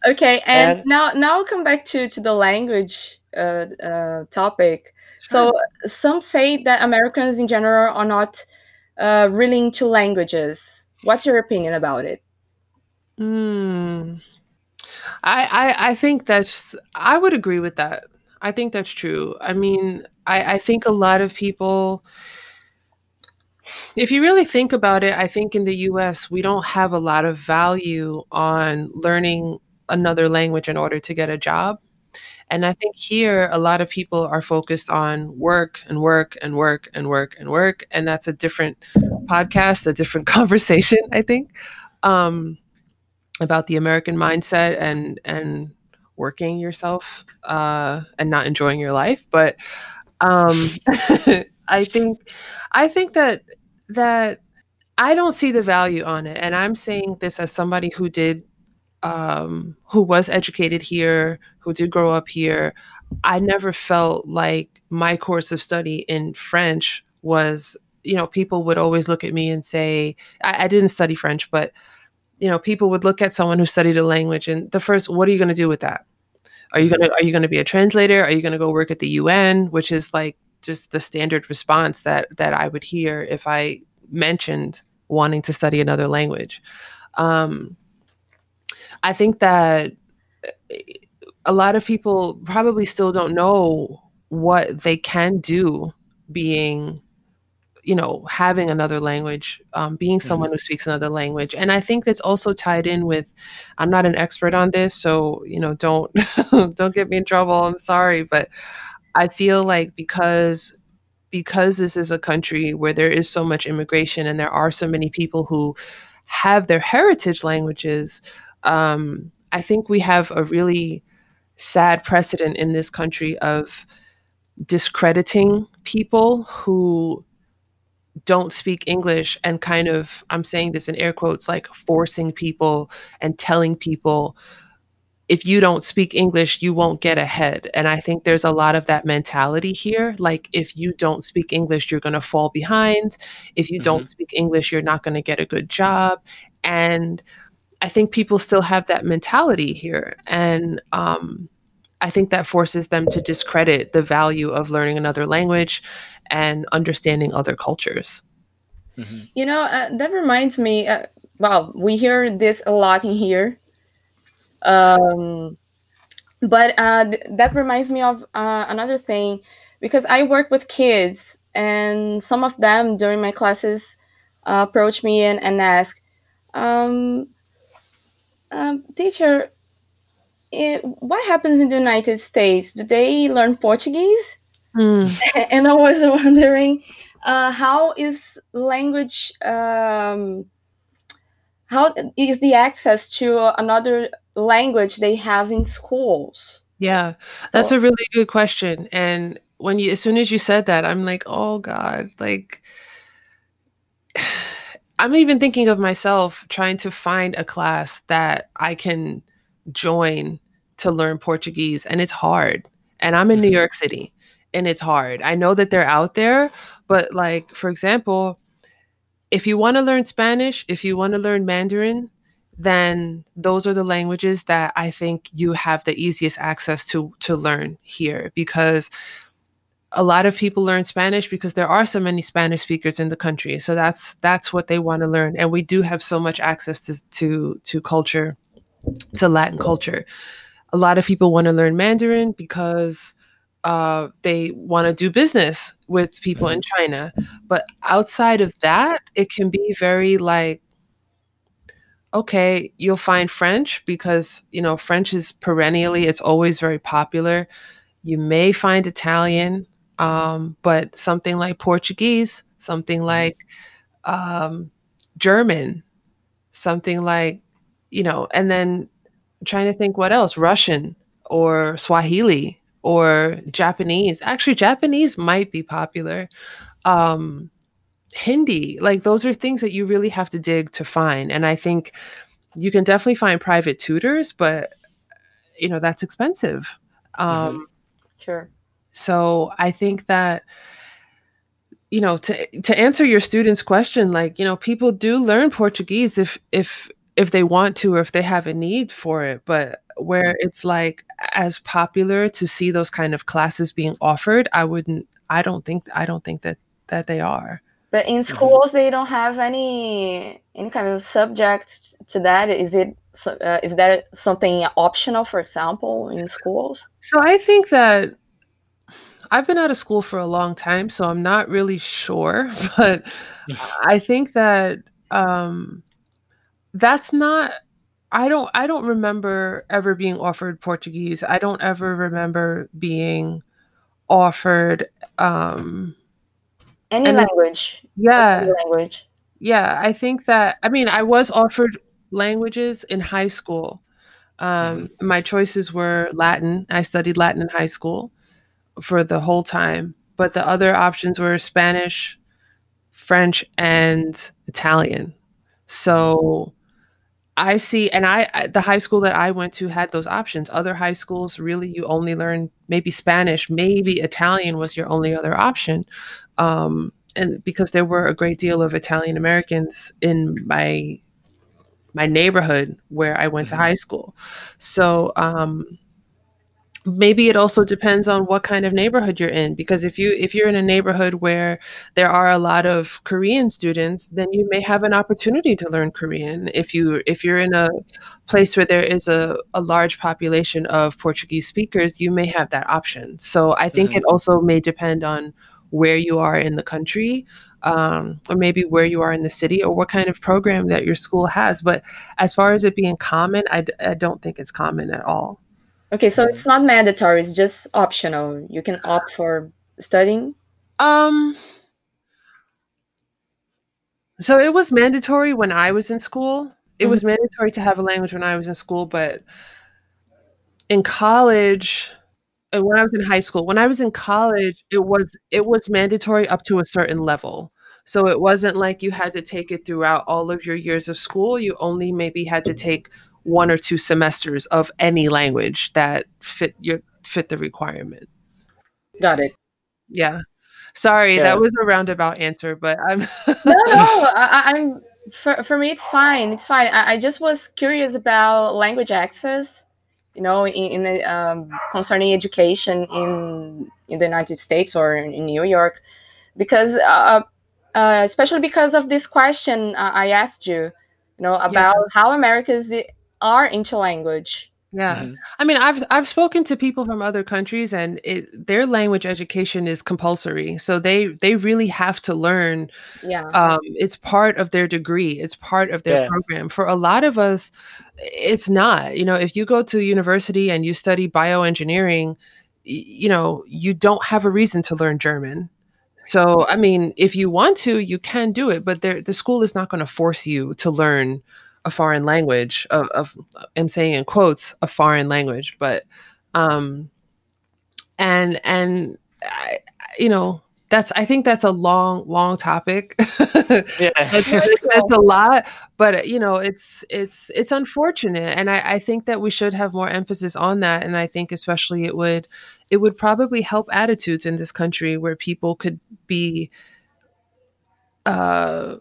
[SPEAKER 3] okay, and,
[SPEAKER 2] And-
[SPEAKER 3] now now I'll come back to to the language uh, uh, topic. So some say that Americans in general are not uh, really into languages. What's your opinion about it?
[SPEAKER 4] Mm. I, I I think that's I would agree with that. I think that's true. I mean, I, I think a lot of people if you really think about it, I think in the US we don't have a lot of value on learning another language in order to get a job. And I think here a lot of people are focused on work and work and work and work and work. And that's a different podcast, a different conversation, I think. Um, about the American mindset and and working yourself uh, and not enjoying your life. But um, I think I think that that I don't see the value on it, and I'm saying this as somebody who did um, who was educated here, who did grow up here. I never felt like my course of study in French was, you know, people would always look at me and say, I, I didn't study French, but you know, people would look at someone who studied a language and the first, what are you going to do with that? Are you going to, are you going to be a translator? Are you going to go work at the UN? Which is like just the standard response that, that I would hear if I mentioned wanting to study another language. Um, I think that a lot of people probably still don't know what they can do being you know having another language um, being someone who speaks another language. And i think that's also tied in with i'm not an expert on this so you know don't don't get me in trouble i'm sorry but i feel like because because this is a country where there is so much immigration and there are so many people who have their heritage languages um, i think we have a really sad precedent in this country of discrediting people who don't speak English and kind of, I'm saying this in air quotes, like forcing people and telling people if you don't speak English, you won't get ahead. And I think there's a lot of that mentality here. Like, if you don't speak English, you're going to fall behind. If you mm-hmm. don't speak English, you're not going to get a good job. And I think people still have that mentality here. And um, I think that forces them to discredit the value of learning another language and understanding other cultures.
[SPEAKER 3] Mm-hmm. You know, uh, that reminds me. Uh, well, we hear this a lot in here um, but uh, th- that reminds me of uh, another thing because I work with kids, and some of them during my classes uh, approach me and, and ask, um, um, teacher, it, what happens in the United States? Do they learn Portuguese? Mm. and I was wondering, uh, how is language? Um, how is the access to another language they have in schools?
[SPEAKER 4] Yeah, that's so, a really good question. And when you, as soon as you said that, I'm like, oh God, like, I'm even thinking of myself trying to find a class that I can join to learn Portuguese, and it's hard. And I'm in New mm-hmm. York City, and it's hard. I know that they're out there, but like, for example, if you want to learn Spanish, if you want to learn Mandarin, then those are the languages that I think you have the easiest access to to learn here because a lot of people learn Spanish because there are so many Spanish speakers in the country. So that's that's what they want to learn and we do have so much access to to to culture to Latin culture. A lot of people want to learn Mandarin because uh, they want to do business with people in. China. But outside of that, it can be very like okay, you'll find French because, you know, French is perennially, it's always very popular. You may find Italian, um, but something like Portuguese, something mm-hmm. like um, German, something like, you know, and then trying to think what else, Russian or Swahili or Japanese. Actually, Japanese might be popular. Um, Hindi. Like those are things that you really have to dig to find. And I think you can definitely find private tutors, but you know, that's expensive.
[SPEAKER 3] Um mm-hmm. sure.
[SPEAKER 4] So I think that you know, to to answer your students' question, like, you know, people do learn Portuguese if if if they want to or if they have a need for it, but where it's like as popular to see those kind of classes being offered, I wouldn't I don't think I don't think that that they are.
[SPEAKER 3] But in mm-hmm. schools, mm-hmm. they don't have any any kind of subject to that. Is it uh, is that something optional, for example, in schools?
[SPEAKER 4] So I think that I've been out of school for a long time, so I'm not really sure. But I think that um, that's not. I don't. I don't remember ever being offered Portuguese. I don't ever remember being offered. Um,
[SPEAKER 3] any language.
[SPEAKER 4] yeah.
[SPEAKER 3] Any language.
[SPEAKER 4] Yeah, I think that I mean I was offered languages in high school. Um, mm-hmm. My choices were Latin. I studied Latin in high school for the whole time, but the other options were Spanish, French, and Italian. So I see, and I the high school that I went to had those options. Other high schools, really, you only learn maybe Spanish, maybe Italian was your only other option um, and because there were a great deal of Italian Americans in my my neighborhood where I went mm-hmm. to high school. So um, maybe it also depends on what kind of neighborhood you're in because if you if you're in a neighborhood where there are a lot of Korean students then you may have an opportunity to learn Korean if you if you're in a place where there is a, a large population of Portuguese speakers you may have that option so I think mm-hmm. it also may depend on where you are in the country um, or maybe where you are in the city or what kind of program that your school has. But as far as it being common, I d- I don't think it's common at all.
[SPEAKER 3] Okay, so it's not mandatory; it's just optional. You can opt for studying.
[SPEAKER 4] Um. So it was mandatory when I was in school. It mm-hmm. was mandatory to have a language when I was in school, but in college, when I was in high school, when I was in college, it was it was mandatory up to a certain level. So it wasn't like you had to take it throughout all of your years of school. You only maybe had to take one or two semesters of any language that fit your fit the requirement.
[SPEAKER 3] Got it.
[SPEAKER 4] Yeah. Sorry,
[SPEAKER 2] Yeah.
[SPEAKER 4] that was a roundabout answer, but I'm
[SPEAKER 3] no, no, I, I- I'm for, for me it's fine. It's fine. I, I just was curious about language access, you know, in, in the, um, concerning education in in the United States or in New York, because uh, uh, especially because of this question uh, I asked you, you know, about how Americans i- are into language.
[SPEAKER 4] yeah.
[SPEAKER 2] Mhm.
[SPEAKER 4] I mean, I've I've spoken to people from other countries, and it, their language education is compulsory, so they they really have to learn.
[SPEAKER 3] Yeah.
[SPEAKER 4] Um, it's part of their degree. It's part of their
[SPEAKER 2] Yeah.
[SPEAKER 4] program. For a lot of us, it's not. You know, if you go to university and you study bioengineering, y- you know, you don't have a reason to learn German. So, I mean, if you want to, you can do it, but the school is not going to force you to learn a foreign language. Of, of I'm saying in quotes, a foreign language, but um, and and I, you know, that's I think that's a long, long topic.
[SPEAKER 2] Yeah.
[SPEAKER 4] It's, it's, it's a lot, but you know, it's it's it's unfortunate, and I, I think that we should have more emphasis on that. And I think especially it would it would probably help attitudes in this country where people could be uh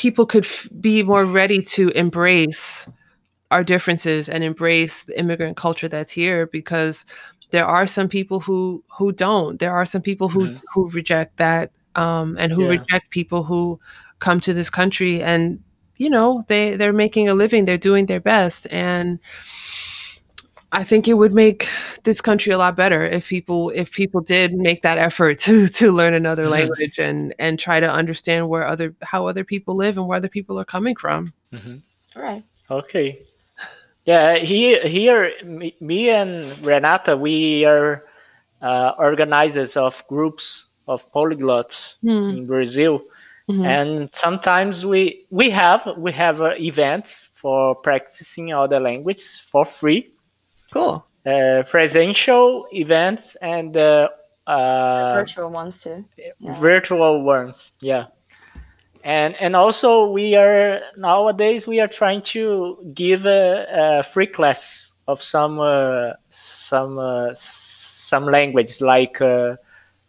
[SPEAKER 4] people could f- be more ready to embrace our differences and embrace the immigrant culture that's here because there are some people who who don't there are some people who
[SPEAKER 2] Mhm.
[SPEAKER 4] who reject that um and who
[SPEAKER 2] Yeah.
[SPEAKER 4] reject people who come to this country and you know they they're making a living they're doing their best and I think it would make this country a lot better if people if people did make that effort to to learn another
[SPEAKER 2] Mhm.
[SPEAKER 4] language and and try to understand where other how other people live and where other people are coming from.
[SPEAKER 2] Mhm.
[SPEAKER 3] All right.
[SPEAKER 2] Okay. Yeah, here, here, me, me and Renata, we are uh, organizers of groups of polyglots
[SPEAKER 4] Hmm.
[SPEAKER 2] in Brazil,
[SPEAKER 4] Mhm.
[SPEAKER 2] and sometimes we we have we have uh, events for practicing other languages for free,
[SPEAKER 4] Cool.
[SPEAKER 2] uh, presential events and uh, uh,
[SPEAKER 3] Virtual ones too. Yeah.
[SPEAKER 2] virtual ones yeah and and also we are nowadays we are trying to give a, a free class of some uh, some uh, some languages like uh,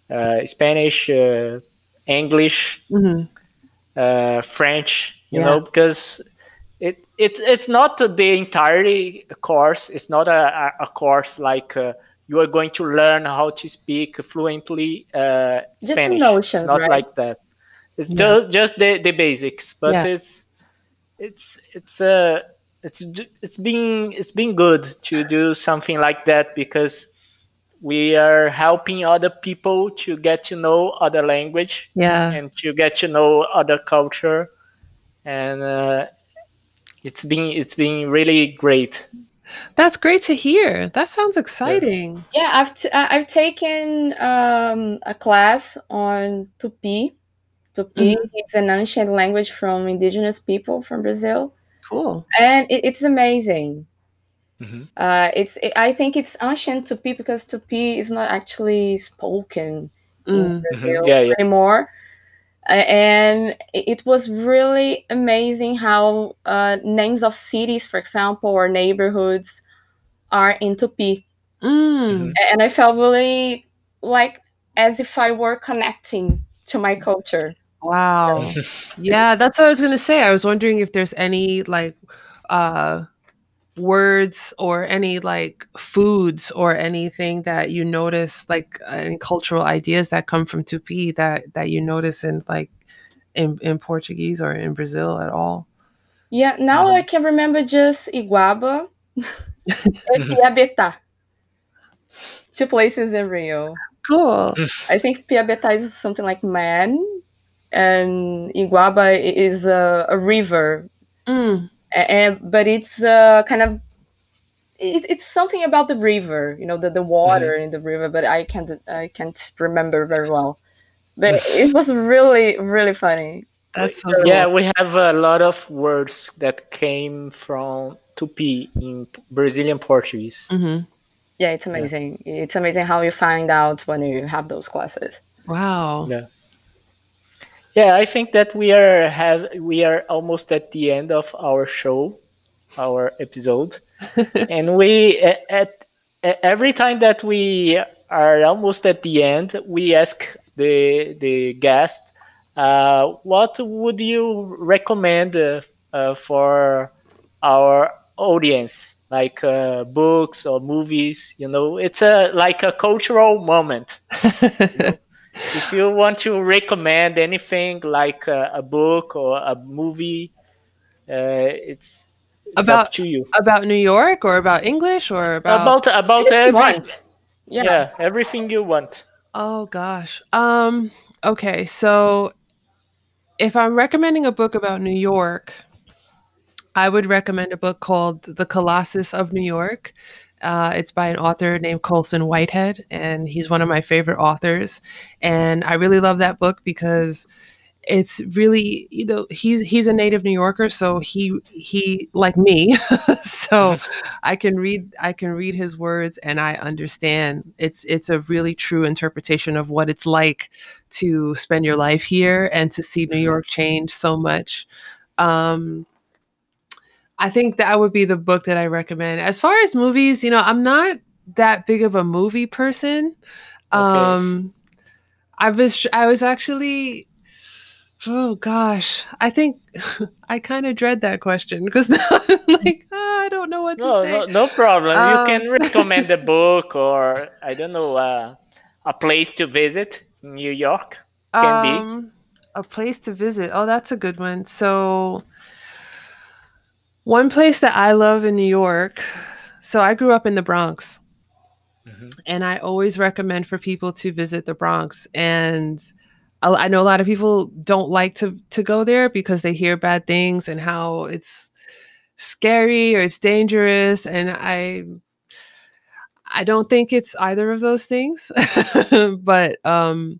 [SPEAKER 2] uh, spanish uh, english
[SPEAKER 4] Mhm.
[SPEAKER 2] uh, french you
[SPEAKER 4] Yeah.
[SPEAKER 2] know because it, it it's not the entirety course it's not a, a, course like uh, you are going to learn how to speak fluently uh,
[SPEAKER 3] Just
[SPEAKER 2] Spanish.
[SPEAKER 3] notions,
[SPEAKER 2] it's not
[SPEAKER 3] right?
[SPEAKER 2] like that. It's
[SPEAKER 4] Yeah.
[SPEAKER 2] just just the, the basics, but
[SPEAKER 4] Yeah.
[SPEAKER 2] it's it's it's uh it's it's been it's been good to do something like that because we are helping other people to get to know other language
[SPEAKER 4] Yeah.
[SPEAKER 2] and to get to know other culture, and uh, it's been it's been really great.
[SPEAKER 4] That's great to hear. That sounds exciting.
[SPEAKER 3] Yeah, I've t- I- I've taken um, a class on Tupi. Tupi is an ancient language from indigenous people from Brazil,
[SPEAKER 4] Cool.
[SPEAKER 3] and it, it's amazing.
[SPEAKER 2] Mhm.
[SPEAKER 3] Uh, it's it, I think it's ancient Tupi because Tupi is not actually spoken in
[SPEAKER 4] Mm.
[SPEAKER 3] Brazil
[SPEAKER 2] Yeah, yeah.
[SPEAKER 3] anymore. And it it was really amazing how uh, names of cities, for example, or neighborhoods are in Tupi.
[SPEAKER 4] Mm.
[SPEAKER 3] And I felt really like as if I were connecting to my culture.
[SPEAKER 4] Wow. yeah, that's what I was going to say. I was wondering if there's any like uh words or any like foods or anything that you notice like any cultural ideas that come from Tupi that that you notice in like in, in Portuguese or in Brazil at all.
[SPEAKER 3] Yeah, now I can remember just Iguaba and Piabetá. Two places in Rio.
[SPEAKER 4] Cool.
[SPEAKER 3] I think Piabetá is something like man, and Iguaba is a, a river.
[SPEAKER 4] Mm.
[SPEAKER 3] A- And, but it's uh, kind of it, it's something about the river, you know, the, the water in the river. But I can't I can't remember very well. But it was really really funny.
[SPEAKER 4] That's so
[SPEAKER 2] Yeah,
[SPEAKER 4] cool.
[SPEAKER 2] we have a lot of words that came from Tupi in Brazilian Portuguese.
[SPEAKER 4] Mhm.
[SPEAKER 3] Yeah, it's amazing. It's amazing how you find out when you have those classes.
[SPEAKER 4] Wow.
[SPEAKER 2] Yeah. Yeah, I think that we are have we are almost at the end of our show. our episode, and we at, at every time that we are almost at the end, we ask the the guest, uh, what would you recommend uh, uh, for our audience, like uh, books or movies? You know, it's a like a cultural moment. you know? If you want to recommend anything like a, a book or a movie, uh, it's, it's
[SPEAKER 4] about
[SPEAKER 2] up to you.
[SPEAKER 4] about New York or about English or about
[SPEAKER 2] About about everything. Yeah.
[SPEAKER 3] Yeah.
[SPEAKER 2] everything you want.
[SPEAKER 4] Oh gosh. Um okay, so if I'm recommending a book about New York, I would recommend a book called The Colossus of New York. Uh, it's by an author named Colson Whitehead, and he's one of my favorite authors. And I really love that book because it's really, you know, he's he's a native New Yorker, so he he like me, so I can read I can read his words and I understand. It's it's a really true interpretation of what it's like to spend your life here and to see New
[SPEAKER 2] Mhm.
[SPEAKER 4] York change so much. Um, I think that would be the book that I recommend. As far as movies, you know, I'm not that big of a movie person. Um, I was I was actually oh gosh, I think I kind of dread that question because I'm like "Ah, I don't know what to
[SPEAKER 2] No,
[SPEAKER 4] say.
[SPEAKER 2] no, no problem.
[SPEAKER 4] Um,
[SPEAKER 2] you can recommend a book or I don't know uh, a place to visit New York. Can be.
[SPEAKER 4] um, a place to visit. Oh, that's a good one. So, one place that I love in New York. So, I grew up in the Bronx,
[SPEAKER 2] Mhm.
[SPEAKER 4] and I always recommend for people to visit the Bronx. And I I know a lot of people don't like to to go there because they hear bad things and how it's scary or it's dangerous. And I I don't think it's either of those things, but um,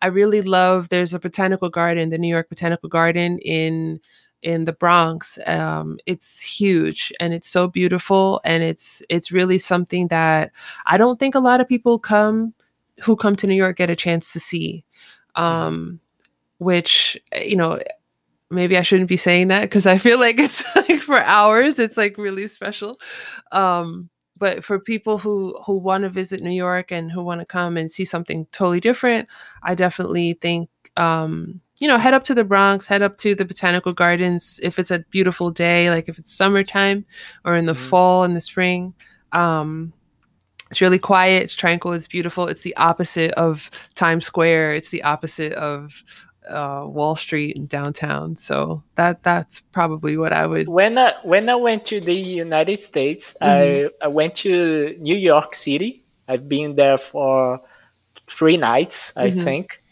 [SPEAKER 4] I really love. There's a botanical garden, the New York Botanical Garden in in the Bronx. Um, it's huge and it's so beautiful, and it's it's really something that I don't think a lot of people come who come to New York get a chance to see. Um, which eh, you know maybe I shouldn't be saying that because I feel like it's like for hours it's like really special. Um, but for people who who want to visit New York and who want to come and see something totally different, I definitely think um, you know head up to the Bronx, head up to the botanical gardens if it's a beautiful day, like if it's summertime or in the
[SPEAKER 2] Mhm.
[SPEAKER 4] fall and the spring. Um, it's really quiet, it's tranquil, it's beautiful. It's the opposite of Times Square. It's the opposite of uh, Wall Street and downtown. So that that's probably what I would.
[SPEAKER 2] When I when I went to the United States,
[SPEAKER 4] Mhm.
[SPEAKER 2] I I went to New York City. I've been there for three nights, I
[SPEAKER 4] Mhm.
[SPEAKER 2] think.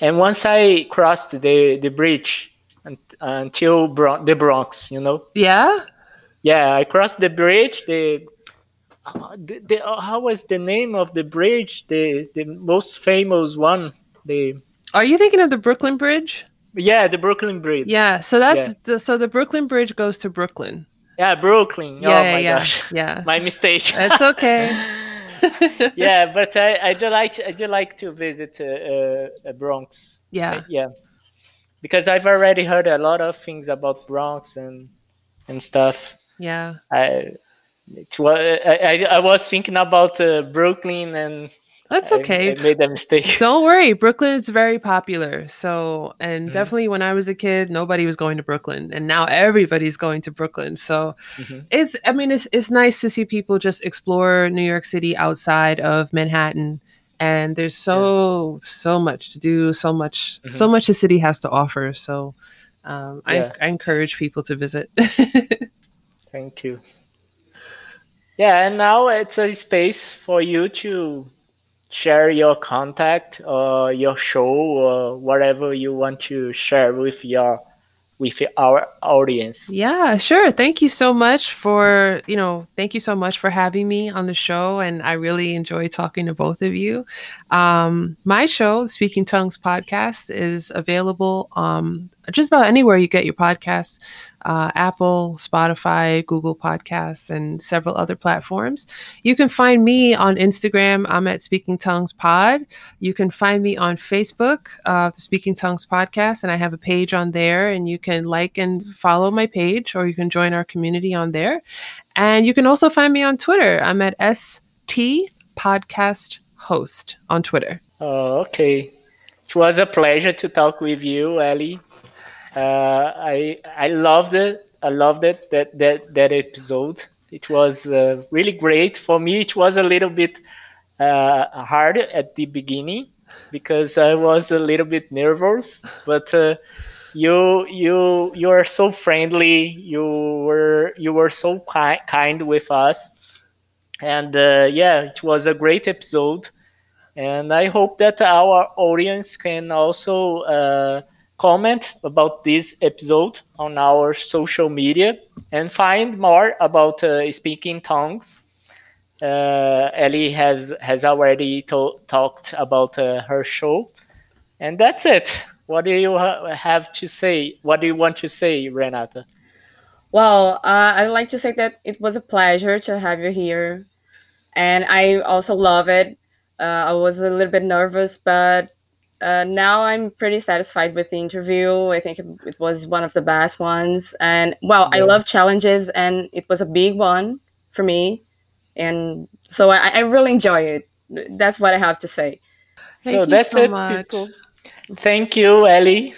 [SPEAKER 2] And once I crossed the the bridge un- until Bron- the Bronx, you know.
[SPEAKER 4] Yeah.
[SPEAKER 2] Yeah, I crossed the bridge. The, the, the how was the name of the bridge? The the most famous one. The
[SPEAKER 4] Are you thinking of the Brooklyn Bridge?
[SPEAKER 2] yeah, the Brooklyn Bridge.
[SPEAKER 4] Yeah. So that's
[SPEAKER 2] Yeah.
[SPEAKER 4] the so the Brooklyn Bridge goes to Brooklyn.
[SPEAKER 2] Yeah, Brooklyn.
[SPEAKER 4] Oh yeah,
[SPEAKER 2] oh
[SPEAKER 4] yeah,
[SPEAKER 2] my
[SPEAKER 4] yeah,
[SPEAKER 2] gosh,
[SPEAKER 4] yeah.
[SPEAKER 2] my mistake.
[SPEAKER 4] That's okay.
[SPEAKER 2] yeah, but I, I do like I do like to visit uh, uh, Bronx.
[SPEAKER 4] Yeah.
[SPEAKER 2] yeah, because I've already heard a lot of things about Bronx and and stuff.
[SPEAKER 4] Yeah.
[SPEAKER 2] I it I, I, I was thinking about uh, Brooklyn and
[SPEAKER 4] That's okay.
[SPEAKER 2] I, made a mistake.
[SPEAKER 4] Don't worry, Brooklyn is very popular. So, and
[SPEAKER 2] Mhm.
[SPEAKER 4] definitely when I was a kid, nobody was going to Brooklyn, and now everybody's going to Brooklyn. So,
[SPEAKER 2] Mhm.
[SPEAKER 4] it's I mean, it's it's nice to see people just explore New York City outside of Manhattan. And there's so so much to do, so much so much the city has to offer. So, um,
[SPEAKER 2] Yeah.
[SPEAKER 4] I, I encourage people to visit.
[SPEAKER 2] Thank you. Yeah, and now it's a space for you to share your contact or your show or whatever you want to share with your with our audience.
[SPEAKER 4] Yeah, sure. Thank you so much for, you know, thank you so much for having me on the show. And I really enjoy talking to both of you. Um, my show, the Speaking Tongues podcast, is available um, just about anywhere you get your podcasts. uh, Apple, Spotify, Google Podcasts, and several other platforms. You can find me on Instagram. I'm at Speaking Tongues Pod. You can find me on Facebook, uh, the Speaking Tongues Podcast, and I have a page on there, and you can like and follow my page, or you can join our community on there. And you can also find me on Twitter. I'm at ST Podcast Host on Twitter.
[SPEAKER 2] Oh, okay. It was a pleasure to talk with you, Ellie. Uh, I I loved it. I loved it that that that episode. It was uh, really great for me. It was a little bit uh, hard at the beginning because I was a little bit nervous, but uh, you you you are so friendly. You were you were so ki- kind with us, and uh, yeah, it was a great episode. And I hope that our audience can also uh, comment about this episode on our social media and find more about uh, speaking tongues. Uh, Ellie has has already talked about uh, her show, and that's it. What do you ha- have to say? What do you want to say, Renata?
[SPEAKER 3] Well, uh, I'd like to say that it was a pleasure to have you here, and I also love it. Uh, I was a little bit nervous, but uh, now I'm pretty satisfied with the interview. I think it was one of the best ones, and well, I love challenges, and it was a big one for me, and so I, I really enjoy it. That's what I have to say.
[SPEAKER 4] Thank
[SPEAKER 2] so
[SPEAKER 4] you
[SPEAKER 2] that's
[SPEAKER 4] so
[SPEAKER 2] it,
[SPEAKER 4] much.
[SPEAKER 2] people. Thank you, Ellie.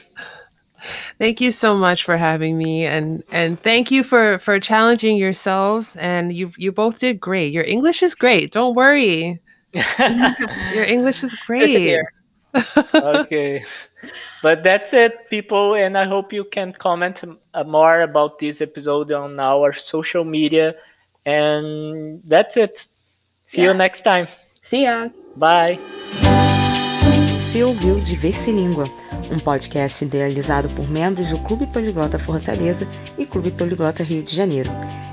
[SPEAKER 4] Thank you so much for having me and and thank you for for challenging yourselves and you you both did great. Your English is great. Don't worry. Your English is
[SPEAKER 3] Good to
[SPEAKER 4] great.
[SPEAKER 2] Okay but that's it people and i hope you can comment more about this episode on our social media and that's it see you
[SPEAKER 3] Yeah.
[SPEAKER 2] next time
[SPEAKER 3] See ya.
[SPEAKER 2] bye
[SPEAKER 5] Você ouviu Diverse Língua, um podcast idealizado por membros do Clube Poliglota Fortaleza e Clube Poliglota Rio de Janeiro.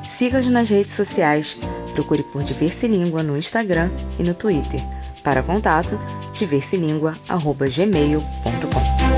[SPEAKER 5] Siga-nos nas redes sociais, procure por Diverse Língua no Instagram e no Twitter. Para contato, diverselingua.gmail.com